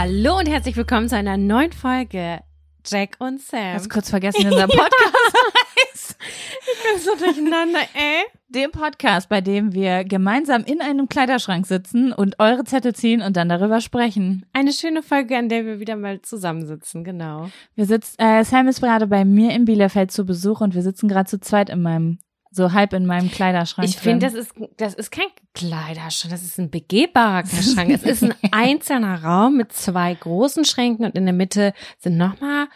Hallo und herzlich willkommen zu einer neuen Folge Jack und Sam. Hast kurz vergessen, wie unser Podcast heißt. Ich bin so durcheinander, ey. Dem Podcast, bei dem wir gemeinsam in einem Kleiderschrank sitzen und eure Zettel ziehen und dann darüber sprechen. Eine schöne Folge, an der wir wieder mal zusammensitzen, genau. Wir sitzen, äh, Sam ist gerade bei mir in Bielefeld zu Besuch und wir sitzen gerade zu zweit in meinem so halb in meinem Kleiderschrank. Ich finde, das ist, das ist kein Kleiderschrank, das ist ein begehbarer Schrank. es ist ein einzelner Raum mit zwei großen Schränken und in der Mitte sind nochmal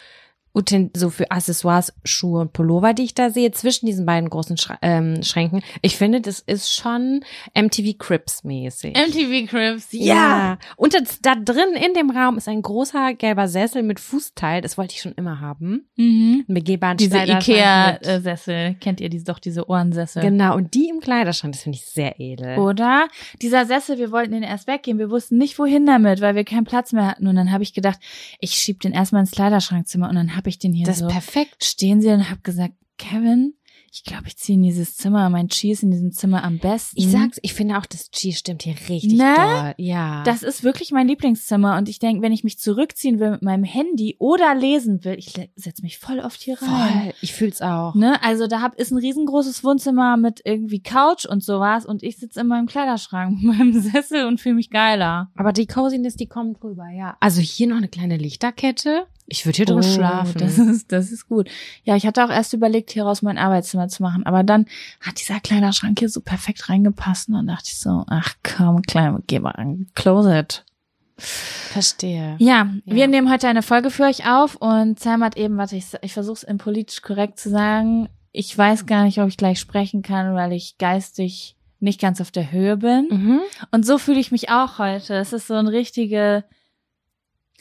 so für Accessoires, Schuhe und Pullover, die ich da sehe, zwischen diesen beiden großen Schra ähm, Schränken. Ich finde, das ist schon MTV Crips mäßig. MTV Crips, ja. Ja. Und das, da drin in dem Raum ist ein großer gelber Sessel mit Fußteil. Das wollte ich schon immer haben. Mhm. Einen begehbaren Diese Kleiderschrank mit- Ikea-Sessel, kennt ihr die, doch diese Ohrensessel? Genau, und die im Kleiderschrank, das finde ich sehr edel. Oder dieser Sessel, wir wollten den erst weggeben, wir wussten nicht wohin damit, weil wir keinen Platz mehr hatten. Und dann habe ich gedacht, ich schieb den erstmal ins Kleiderschrankzimmer und dann habe ich den hier das so ist perfekt. stehen sie und habe gesagt, Kevin, ich glaube, ich ziehe in dieses Zimmer, mein Chi ist in diesem Zimmer am besten. Ich sag's, ich finde auch, das G stimmt hier richtig Ne? doll. Ja. Das ist wirklich mein Lieblingszimmer und ich denke, wenn ich mich zurückziehen will mit meinem Handy oder lesen will, ich setze mich voll oft hier rein. voll. Ich fühl's auch. Ne? Also da hab, ist ein riesengroßes Wohnzimmer mit irgendwie Couch und sowas und ich sitze in meinem Kleiderschrank, mit meinem Sessel und fühle mich geiler. Aber die Coziness, die kommt drüber, ja. Also hier noch eine kleine Lichterkette. Ich würde hier drin Oh, schlafen. Das ist, das ist gut. Ja, ich hatte auch erst überlegt, hieraus mein Arbeitszimmer zu machen, aber dann hat dieser Kleiderschrank hier so perfekt reingepasst und dann dachte ich so, ach komm, klein, geh mal an, close it. Verstehe. Ja, Ja. wir nehmen heute eine Folge für euch auf und Sam hat eben, warte, ich, ich versuche es in politisch korrekt zu sagen. Ich weiß gar nicht, ob ich gleich sprechen kann, weil ich geistig nicht ganz auf der Höhe bin. Mhm. Und so fühle ich mich auch heute. Es ist so ein richtige,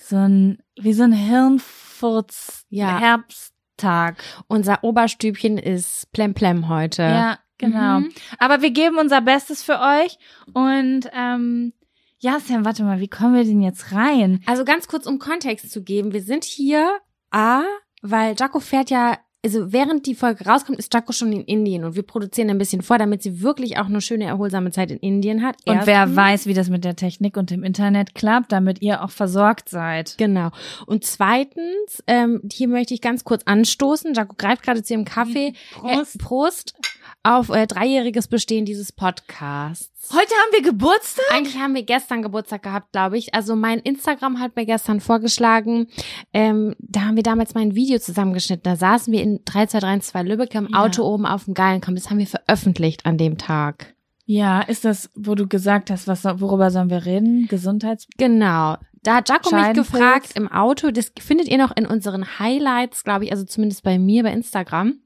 so ein, wie so ein Hirnfurz, Ja. Herbsttag. Unser Oberstübchen ist plemplem heute. Ja, genau. Mhm. Aber wir geben unser Bestes für euch und, ähm, ja, Sam, warte mal, wie kommen wir denn jetzt rein? Also ganz kurz, um Kontext zu geben. Wir sind hier, A, weil Jaco fährt ja, also während die Folge rauskommt, ist Jaco schon in Indien und wir produzieren ein bisschen vor, damit sie wirklich auch eine schöne, erholsame Zeit in Indien hat. Und wer Erstens. weiß, wie das mit der Technik und dem Internet klappt, damit ihr auch versorgt seid. Genau. Und zweitens, ähm, hier möchte ich ganz kurz anstoßen. Jaco greift gerade zu ihrem Kaffee. Prost. Äh, Prost auf äh, dreijähriges Bestehen dieses Podcasts. Heute haben wir Geburtstag? Eigentlich haben wir gestern Geburtstag gehabt, glaube ich. Also mein Instagram hat mir gestern vorgeschlagen, ähm, da haben wir damals mal ein Video zusammengeschnitten. Da saßen wir in 3232 Lübeck im Ja. Auto oben auf dem Gallenkamm. Das haben wir veröffentlicht an dem Tag. Ja, ist das, wo du gesagt hast, was, worüber sollen wir reden? Gesundheits... Genau. Da hat Jaco mich gefragt im Auto, das findet ihr noch in unseren Highlights, glaube ich, also zumindest bei mir bei Instagram.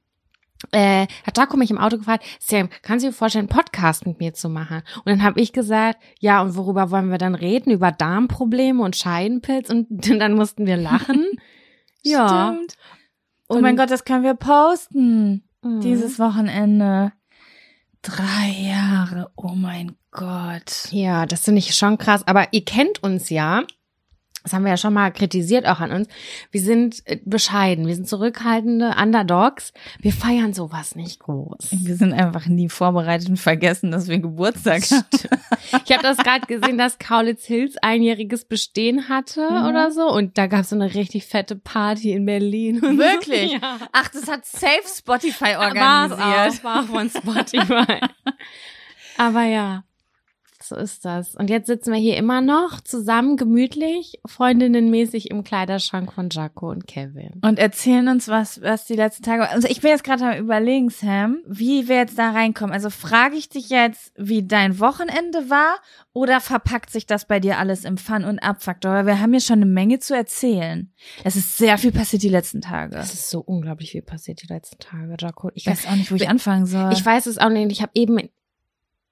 Äh, hat Jaco mich im Auto gefragt, Sam, kannst du dir vorstellen, einen Podcast mit mir zu machen? Und dann habe ich gesagt, ja, und worüber wollen wir dann reden? Über Darmprobleme und Scheidenpilz? Und dann mussten wir lachen. ja. Stimmt. Oh mein Gott, das können wir posten. Mhm. Dieses Wochenende. Drei Jahre. Oh mein Gott. Ja, das finde ich schon krass. Aber ihr kennt uns ja. Das haben wir ja schon mal kritisiert auch an uns. Wir sind äh, bescheiden, wir sind zurückhaltende Underdogs. Wir feiern sowas nicht groß. Wir sind einfach nie vorbereitet und vergessen, dass wir Geburtstag haben. Ich habe das gerade gesehen, dass Kaulitz Hills einjähriges Bestehen hatte Mhm. oder so. Und da gab es so eine richtig fette Party in Berlin. Wirklich? Ja. Ach, das hat Safe Spotify War's organisiert. auch, war von Spotify. Aber ja, so ist das. Und jetzt sitzen wir hier immer noch zusammen, gemütlich, freundinnenmäßig im Kleiderschrank von Jaco und Kevin. Und erzählen uns, was, was die letzten Tage. Also ich bin jetzt gerade am überlegen, Sam, wie wir jetzt da reinkommen. Also frage ich dich jetzt, wie dein Wochenende war, oder verpackt sich das bei dir alles im Fun- und Abfaktor? Weil wir haben hier schon eine Menge zu erzählen. Es ist sehr viel passiert die letzten Tage. Es ist so unglaublich viel passiert die letzten Tage, Jaco. Ich Ich weiß auch nicht, wo ich anfangen soll. Ich weiß es auch nicht. Ich habe eben,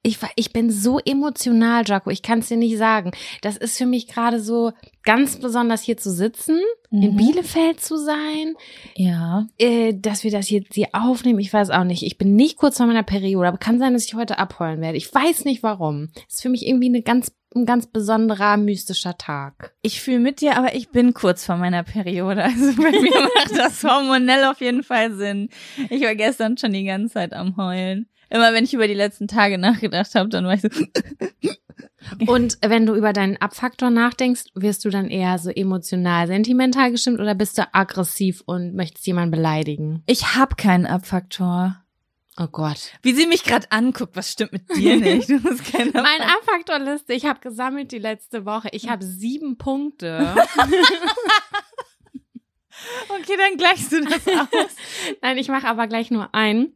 ich, war- ich bin so emotional, Jaco. Ich kann es dir nicht sagen. Das ist für mich gerade so ganz besonders hier zu sitzen, in Mhm. Bielefeld zu sein, Ja. äh, dass wir das jetzt hier aufnehmen. Ich weiß auch nicht. Ich bin nicht kurz vor meiner Periode, aber kann sein, dass ich heute abheulen werde. Ich weiß nicht warum. Es ist für mich irgendwie eine ganz, ein ganz besonderer, mystischer Tag. Ich fühle mit dir, aber ich bin kurz vor meiner Periode. Also bei mir macht das hormonell auf jeden Fall Sinn. Ich war gestern schon die ganze Zeit am Heulen. Immer wenn ich über die letzten Tage nachgedacht habe, dann war ich so. Und wenn du über deinen Abfaktor nachdenkst, wirst du dann eher so emotional, sentimental gestimmt oder bist du aggressiv und möchtest jemanden beleidigen? Ich habe keinen Abfaktor. Oh Gott. Wie sie mich gerade anguckt, was stimmt mit dir nicht? Du hast keinen Mein Abfaktorliste, ich habe gesammelt die letzte Woche. Ich habe sieben Punkte. Okay, dann gleichst du das aus. Nein, ich mache aber gleich nur einen.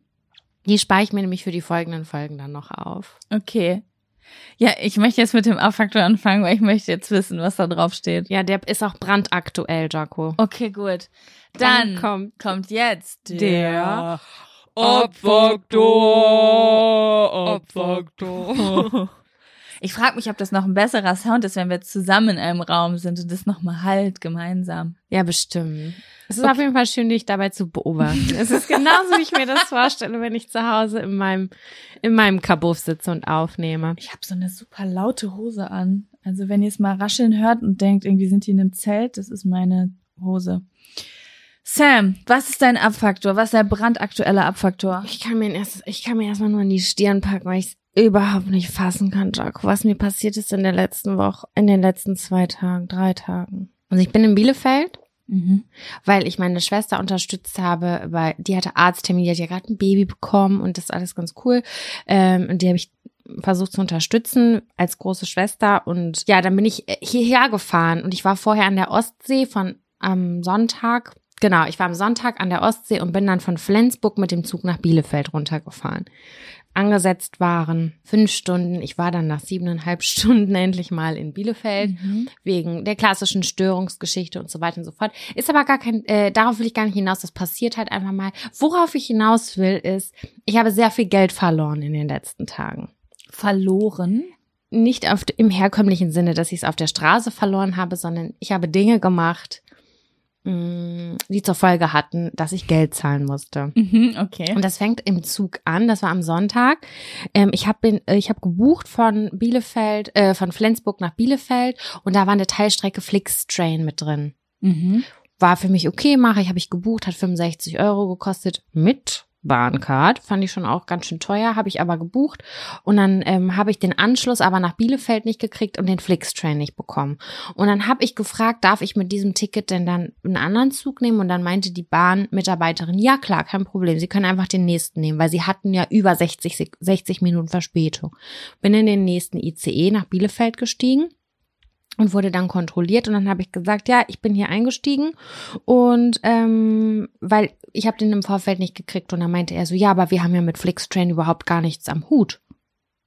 Die spare ich mir nämlich für die folgenden Folgen dann noch auf. Okay. Ja, ich möchte jetzt mit dem Abfaktor anfangen, weil ich möchte jetzt wissen, was da drauf steht. Ja, der ist auch brandaktuell, Jaco. Okay, gut. Dann, Dann kommt kommt jetzt der Abfaktor. Abfaktor. Ich frage mich, ob das noch ein besserer Sound ist, wenn wir zusammen in einem Raum sind und das nochmal halt gemeinsam. Ja, bestimmt. Es ist auf jeden Fall schön, dich dabei zu beobachten. es ist genauso, wie ich mir das vorstelle, wenn ich zu Hause in meinem, in meinem Kabuff sitze und aufnehme. Ich habe so eine super laute Hose an. Also wenn ihr es mal rascheln hört und denkt, irgendwie sind die in einem Zelt, das ist meine Hose. Sam, was ist dein Abfaktor? Was ist der brandaktuelle Abfaktor? Ich kann mir erst, ich kann mir erstmal nur in die Stirn packen, weil ich es überhaupt nicht fassen kann, Jaco, was mir passiert ist in der letzten Woche, in den letzten zwei Tagen, drei Tagen. Also ich bin in Bielefeld, Mhm. weil ich meine Schwester unterstützt habe, weil die hatte Arzttermin, die hat ja gerade ein Baby bekommen und das ist alles ganz cool. Ähm, und die habe ich versucht zu unterstützen als große Schwester. Und ja, dann bin ich äh, hierher gefahren und ich war vorher an der Ostsee von am Sonntag. Genau, ich war am Sonntag an der Ostsee und bin dann von Flensburg mit dem Zug nach Bielefeld runtergefahren. Angesetzt waren fünf Stunden. Ich war dann nach siebeneinhalb Stunden endlich mal in Bielefeld Mhm. wegen der klassischen Störungsgeschichte und so weiter und so fort. Ist aber gar kein, äh, darauf will ich gar nicht hinaus, das passiert halt einfach mal. Worauf ich hinaus will, ist, ich habe sehr viel Geld verloren in den letzten Tagen. Verloren. Nicht auf, im herkömmlichen Sinne, dass ich es auf der Straße verloren habe, sondern ich habe Dinge gemacht, die zur Folge hatten, dass ich Geld zahlen musste. Mhm, okay. Und das fängt im Zug an. Das war am Sonntag. Ähm, ich habe ich hab gebucht von Bielefeld, äh, von Flensburg nach Bielefeld und da war eine Teilstrecke Flixtrain mit drin. Mhm. War für mich okay, mache ich, habe ich gebucht, hat 65 Euro gekostet mit Bahncard. Fand ich schon auch ganz schön teuer, habe ich aber gebucht. Und dann ähm, habe ich den Anschluss aber nach Bielefeld nicht gekriegt und den Flixtrain nicht bekommen. Und dann habe ich gefragt, darf ich mit diesem Ticket denn dann einen anderen Zug nehmen? Und dann meinte die Bahnmitarbeiterin, ja klar, kein Problem, Sie können einfach den nächsten nehmen, weil sie hatten ja über 60, Sek- 60 Minuten Verspätung. Bin in den nächsten ICE nach Bielefeld gestiegen und wurde dann kontrolliert und dann habe ich gesagt, ja, ich bin hier eingestiegen und ähm, weil ich habe den im Vorfeld nicht gekriegt und dann meinte er so, ja, aber wir haben ja mit Flixtrain überhaupt gar nichts am Hut.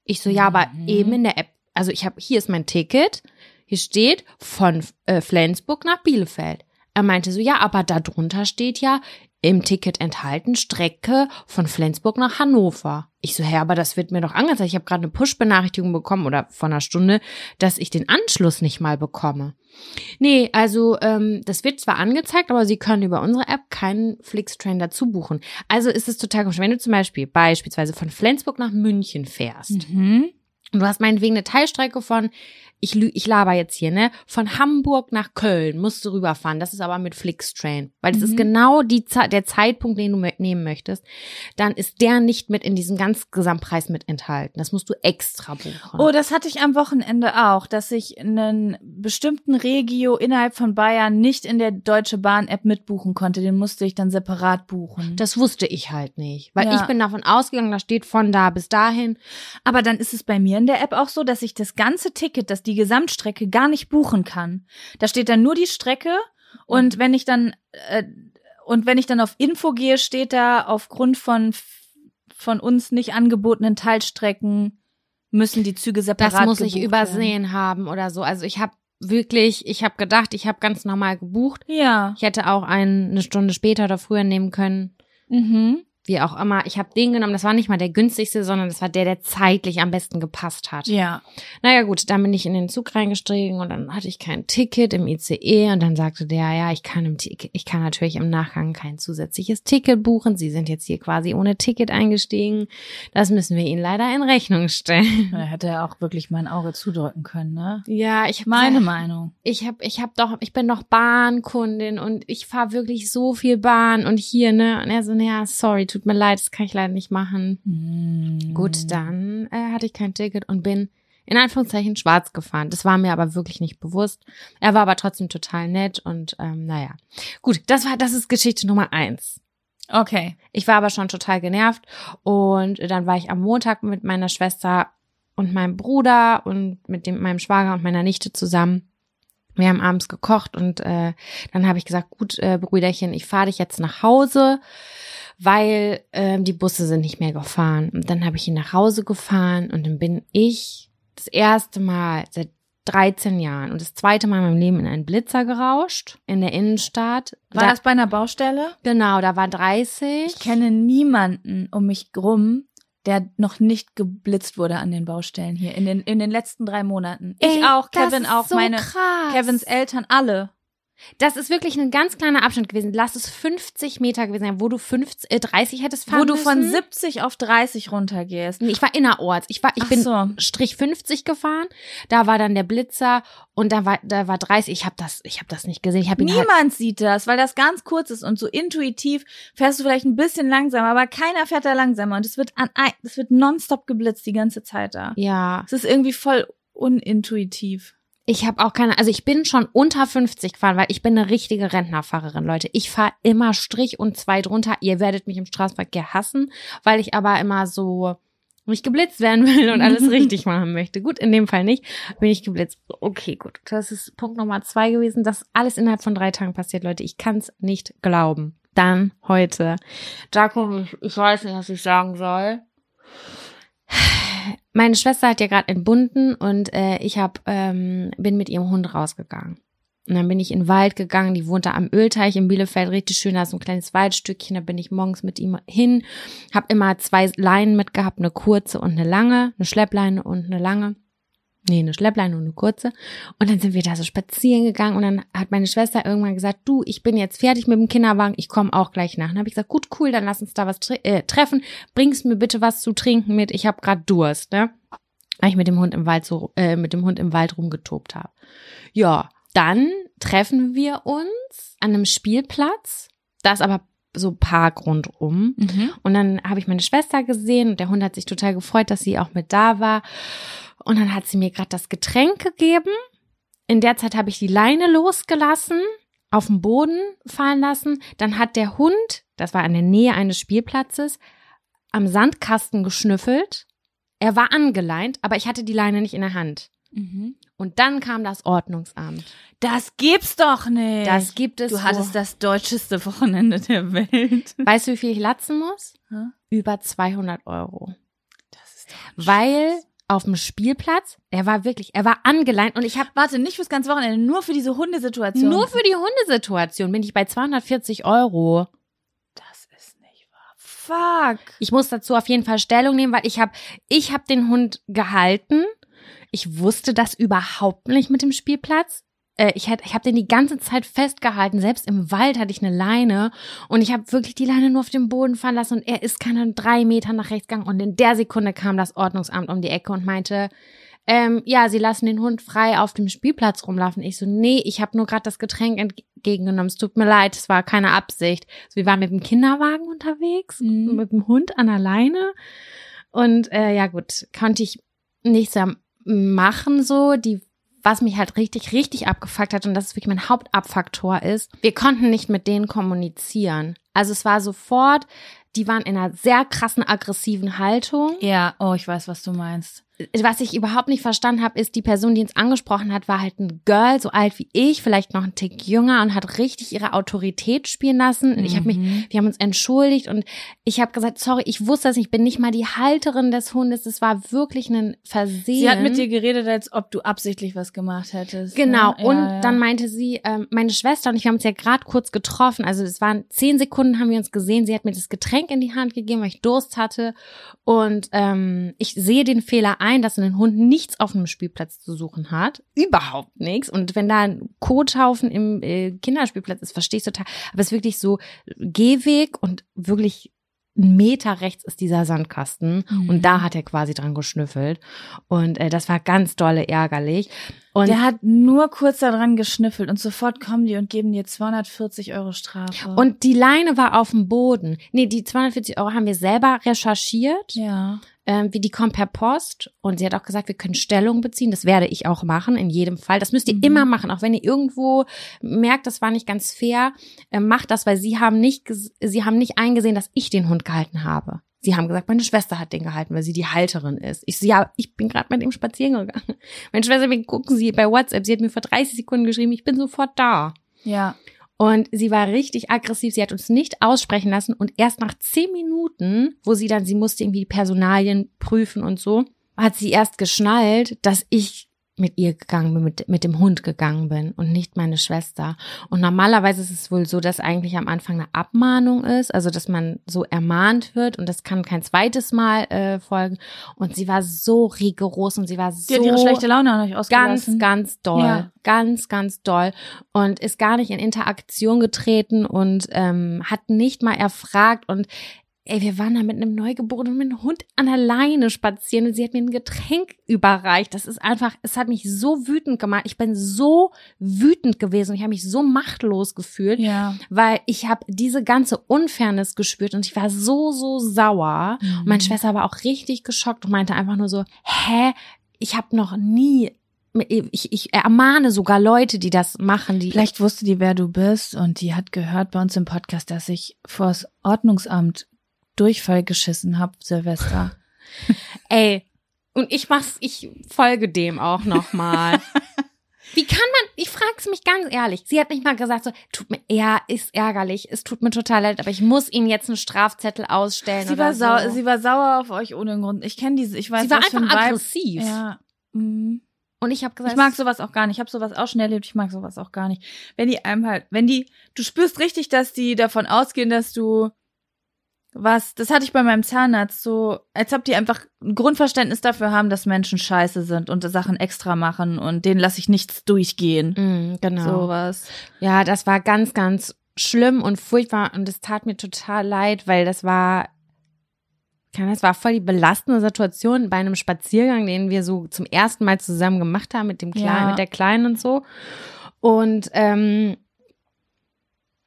Ich so, ja, aber Mhm. eben in der App, also ich habe hier ist mein Ticket, hier steht von äh, Flensburg nach Bielefeld. Er meinte so, ja, aber da drunter steht ja im Ticket enthalten Strecke von Flensburg nach Hannover. Ich so, hä, aber das wird mir doch angezeigt. Ich habe gerade eine Push-Benachrichtigung bekommen oder vor einer Stunde, dass ich den Anschluss nicht mal bekomme. Nee, also ähm, das wird zwar angezeigt, aber Sie können über unsere App keinen Flixtrain dazu buchen. Also ist es total komisch. Wenn du zum Beispiel beispielsweise von Flensburg nach München fährst Mhm. Und du hast meinetwegen eine Teilstrecke von ich, ich laber jetzt hier, ne? Von Hamburg nach Köln musst du rüberfahren. Das ist aber mit Flixtrain. Weil das Mhm. ist genau die, der Zeitpunkt, den du mitnehmen möchtest. Dann ist der nicht mit in diesem ganz Gesamtpreis mit enthalten. Das musst du extra buchen. Oh, das hatte ich am Wochenende auch, dass ich einen bestimmten Regio innerhalb von Bayern nicht in der Deutsche Bahn App mitbuchen konnte. Den musste ich dann separat buchen. das wusste ich halt nicht. Weil Ja. ich bin davon ausgegangen, da steht von da bis dahin. Aber dann ist es bei mir in der App auch so, dass ich das ganze Ticket, dass die Gesamtstrecke gar nicht buchen kann. Da steht dann nur die Strecke und wenn ich dann äh, und wenn ich dann auf Info gehe, steht da aufgrund von von uns nicht angebotenen Teilstrecken müssen die Züge separat Das muss ich übersehen haben oder so. Also ich habe wirklich, ich habe gedacht, ich habe ganz normal gebucht. Werden. Ja. Ich hätte auch einen eine Stunde später oder früher nehmen können. Mhm. Wie auch immer. Ich habe den genommen. Das war nicht mal der günstigste, sondern das war der, der zeitlich am besten gepasst hat. Ja. Naja gut, dann bin ich in den Zug reingestiegen und dann hatte ich kein Ticket im ICE und dann sagte der, ja, ich kann im ich kann natürlich im Nachgang kein zusätzliches Ticket buchen. Sie sind jetzt hier quasi ohne Ticket eingestiegen. Das müssen wir Ihnen leider in Rechnung stellen. Da hätte er auch wirklich mein Auge zudrücken können, ne? Ja, ich Meine Meinung. ich habe ich hab doch ich bin doch Bahnkundin und ich fahre wirklich so viel Bahn und hier ne und er so ja sorry tut mir leid das kann ich leider nicht machen Mhm. gut dann äh, hatte ich kein Ticket und bin in Anführungszeichen schwarz gefahren das war mir aber wirklich nicht bewusst er war aber trotzdem total nett und ähm, naja gut das war das ist Geschichte Nummer eins Okay. ich war aber schon total genervt und dann war ich am Montag mit meiner Schwester und meinem Bruder und mit dem meinem Schwager und meiner Nichte zusammen. Wir haben abends gekocht und äh, dann habe ich gesagt, gut, äh, Brüderchen, ich fahre dich jetzt nach Hause, weil ähm, die Busse sind nicht mehr gefahren. Und dann habe ich ihn nach Hause gefahren und dann bin ich das erste Mal seit 13 Jahren und das zweite Mal in meinem Leben in einen Blitzer gerauscht in der Innenstadt. War da, das bei einer Baustelle? genau, da war 30. Ich kenne niemanden um mich rum, der noch nicht geblitzt wurde an den Baustellen hier in den in den letzten drei Monaten. Ich Ey, auch, Kevin auch, meine krass. Kevins Eltern alle. Das ist wirklich ein ganz kleiner Abstand gewesen. Lass es 50 Meter gewesen sein, wo du 50, äh, 30 hättest fahren Wo du von müssen. 70 auf 30 runtergehst. Nee, Ich war innerorts. Ich war, ich Ach bin so. Strich 50 gefahren. Da war dann der Blitzer und da war, da war 30. Ich habe das, ich habe das nicht gesehen. Ich habe ihn halt, Niemand sieht das, weil das ganz kurz ist und so intuitiv fährst du vielleicht ein bisschen langsamer, aber keiner fährt da langsamer und es wird an es wird nonstop geblitzt die ganze Zeit da. ja. Es ist irgendwie voll unintuitiv. Ich habe auch keine, also ich bin schon unter 50 gefahren, weil ich bin eine richtige Rentnerfahrerin, Leute. Ich fahre immer Strich und zwei drunter. Ihr werdet mich im Straßenverkehr hassen, weil ich aber immer so nicht geblitzt werden will und alles richtig machen möchte. Gut, in dem Fall nicht, bin ich geblitzt. Okay, gut. Das ist Punkt Nummer zwei gewesen. Das ist alles innerhalb von drei Tagen passiert, Leute. Ich kann es nicht glauben. Dann heute. Jakob, ich weiß nicht, was ich sagen soll. Meine Schwester hat ja gerade entbunden und äh, ich hab, ähm, bin mit ihrem Hund rausgegangen. Und dann bin ich in den Wald gegangen, die wohnte am Ölteich in Bielefeld, richtig schön, da ist so ein kleines Waldstückchen, da bin ich morgens mit ihm hin, hab immer zwei Leinen mitgehabt, eine kurze und eine lange, eine Schleppleine und eine lange. Nee, eine Schleppleine und eine kurze. Und dann sind wir da so spazieren gegangen und dann hat meine Schwester irgendwann gesagt, du, ich bin jetzt fertig mit dem Kinderwagen, ich komme auch gleich nach. Und dann habe ich gesagt, gut, cool, dann lass uns da was tre äh, treffen. Bringst mir bitte was zu trinken mit, ich habe gerade Durst, ne? Weil ich mit dem Hund im Wald so, äh, mit dem Hund im Wald rumgetobt habe. Ja, dann treffen wir uns an einem Spielplatz. Da ist aber so Park rundum. Und dann habe ich meine Schwester gesehen und der Hund hat sich total gefreut, dass sie auch mit da war. Und dann hat sie mir gerade das Getränk gegeben. In der Zeit habe ich die Leine losgelassen, auf den Boden fallen lassen. Dann hat der Hund, das war in der Nähe eines Spielplatzes, am Sandkasten geschnüffelt. Er war angeleint, aber ich hatte die Leine nicht in der Hand. Mhm. Und dann kam das Ordnungsamt. Das gibt's doch nicht. Das gibt es. du hattest das deutscheste Wochenende der Welt. Weißt du, wie viel ich latzen muss? Hä? Über 200 Euro. Das ist doch Weil auf dem Spielplatz. Er war wirklich, er war angeleint und ich habe Warte, nicht fürs ganze Wochenende, nur für diese Hundesituation. nur für die Hundesituation bin ich bei 240 Euro. Das ist nicht wahr. Fuck. Ich muss dazu auf jeden Fall Stellung nehmen, weil ich habe ich hab den Hund gehalten. Ich wusste das überhaupt nicht mit dem Spielplatz. Äh, Ich, hätt- ich habe den die ganze Zeit festgehalten. Selbst im Wald hatte ich eine Leine und ich habe wirklich die Leine nur auf dem Boden fallen lassen und er ist keine drei Meter nach rechts gegangen und in der Sekunde kam das Ordnungsamt um die Ecke und meinte, ähm, ja, sie lassen den Hund frei auf dem Spielplatz rumlaufen. Ich so, nee, ich habe nur gerade das Getränk entgegengenommen. Es tut mir leid, es war keine Absicht. So, wir waren mit dem Kinderwagen unterwegs, Mhm. mit dem Hund an der Leine. Und äh, ja gut, konnte ich nichts machen so. Die, was mich halt richtig, richtig abgefuckt hat und das ist wirklich mein Hauptabfaktor ist, wir konnten nicht mit denen kommunizieren. Also es war sofort, die waren in einer sehr krassen aggressiven Haltung Ja, oh, ich weiß, was du meinst. Was ich überhaupt nicht verstanden habe, ist, die Person, die uns angesprochen hat, war halt ein Girl, so alt wie ich, vielleicht noch ein Tick jünger und hat richtig ihre Autorität spielen lassen. Und ich habe mich, Mhm. wir haben uns entschuldigt und ich habe gesagt, sorry, ich wusste das, nicht, ich bin nicht mal die Halterin des Hundes. Es war wirklich ein Versehen. Sie hat mit dir geredet, als ob du absichtlich was gemacht hättest. Genau, ne? und Ja, ja. dann meinte sie, ähm, meine Schwester und ich, haben uns ja gerade kurz getroffen, also es waren zehn Sekunden, haben wir uns gesehen, sie hat mir das Getränk in die Hand gegeben, weil ich Durst hatte und ähm, ich sehe den Fehler ein, dass ein Hund nichts auf einem Spielplatz zu suchen hat, überhaupt nichts. Und wenn da ein Kothaufen im äh, Kinderspielplatz ist, verstehe ich total, aber es ist wirklich so Gehweg und wirklich ein Meter rechts ist dieser Sandkasten. Mhm. und da hat er quasi dran geschnüffelt. Und äh, das war ganz dolle ärgerlich und der hat nur kurz daran geschnüffelt und sofort kommen die und geben dir 240 Euro Strafe. Und die Leine war auf dem Boden. Nee, die 240 Euro haben wir selber recherchiert. ja. Ähm, wie die kommen per Post. Und sie hat auch gesagt, wir können Stellung beziehen. Das werde ich auch machen, in jedem Fall. Das müsst ihr Mhm. immer machen. Auch wenn ihr irgendwo merkt, das war nicht ganz fair, äh, macht das, weil sie haben nicht, sie haben nicht eingesehen, dass ich den Hund gehalten habe. Sie haben gesagt, meine Schwester hat den gehalten, weil sie die Halterin ist. Ich so, ja, ich bin gerade mit ihm spazieren gegangen. Meine Schwester, wir gucken sie bei WhatsApp. Sie hat mir vor 30 Sekunden geschrieben, ich bin sofort da. Ja. Und sie war richtig aggressiv. Sie hat uns nicht aussprechen lassen. Und erst nach zehn Minuten, wo sie dann, sie musste irgendwie die Personalien prüfen und so, hat sie erst geschnallt, dass ich mit ihr gegangen bin, mit, mit dem Hund gegangen bin und nicht meine Schwester. Und normalerweise ist es wohl so, dass eigentlich am Anfang eine Abmahnung ist, also dass man so ermahnt wird und das kann kein zweites Mal äh, folgen. Und sie war so rigoros und sie war so Die hat ihre schlechte Laune an euch ganz, ganz doll. Ja. Ganz, ganz doll. Und ist gar nicht in Interaktion getreten und ähm, hat nicht mal erfragt. Und ey, wir waren da mit einem Neugeborenen, mit einem Hund an der Leine spazieren und sie hat mir ein Getränk überreicht. Das ist einfach, es hat mich so wütend gemacht. Ich bin so wütend gewesen und ich habe mich so machtlos gefühlt Ja. weil ich habe diese ganze Unfairness gespürt und ich war so, so sauer. Und meine Schwester war auch richtig geschockt und meinte einfach nur so, hä, ich habe noch nie, ich, ich ermahne sogar Leute, die das machen, die Vielleicht wusste die, wer du bist und die hat gehört bei uns im Podcast, dass ich vors Ordnungsamt Durchfall geschissen hab, Silvester. ey, und ich mach's, ich folge dem auch nochmal. Wie kann man, ich frag's mich ganz ehrlich. Sie hat nicht mal gesagt so, tut mir, ja, ist ärgerlich, es tut mir total leid, aber ich muss Ihnen jetzt einen Strafzettel ausstellen Sie war, so. sau sie war sauer auf euch ohne Grund. Ich kenne diese, ich weiß Sie war einfach aggressiv. Ja. Mhm. Und ich habe gesagt, Ich mag sowas auch gar nicht. Ich habe sowas auch schon erlebt. Ich mag sowas auch gar nicht. Wenn die einem halt, wenn die, du spürst richtig, dass die davon ausgehen, dass du was, das hatte ich bei meinem Zahnarzt so, als ob die einfach ein Grundverständnis dafür haben, dass Menschen scheiße sind und Sachen extra machen und denen lasse ich nichts durchgehen. Mm, genau. Sowas. Ja, das war ganz, ganz schlimm und furchtbar und es tat mir total leid, weil das war, keine, das war voll die belastende Situation bei einem Spaziergang, den wir so zum ersten Mal zusammen gemacht haben mit dem Kleinen, Ja. mit der Kleinen und so. Und ähm,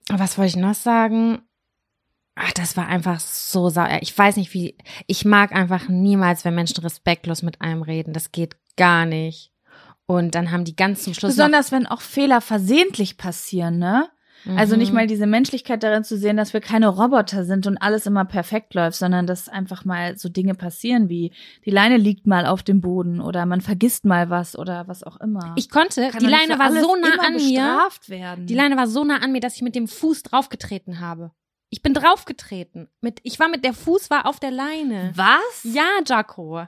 was wollte ich noch sagen? Ach, das war einfach so sauer. Ich weiß nicht, wie. Ich mag einfach niemals, wenn Menschen respektlos mit einem reden. Das geht gar nicht. Und dann haben die ganz zum Schluss. Besonders wenn auch Fehler versehentlich passieren, ne? Also nicht Mhm. mal diese Menschlichkeit darin zu sehen, dass wir keine Roboter sind und alles immer perfekt läuft, sondern dass einfach mal so Dinge passieren wie die Leine liegt mal auf dem Boden oder man vergisst mal was oder was auch immer. Ich konnte, Kann die Leine war so nah an mir. werden. Die Leine war so nah an mir, dass ich mit dem Fuß draufgetreten habe. Ich bin draufgetreten. Mit, ich war mit der Fuß war auf der Leine. Was? Ja, Jaco.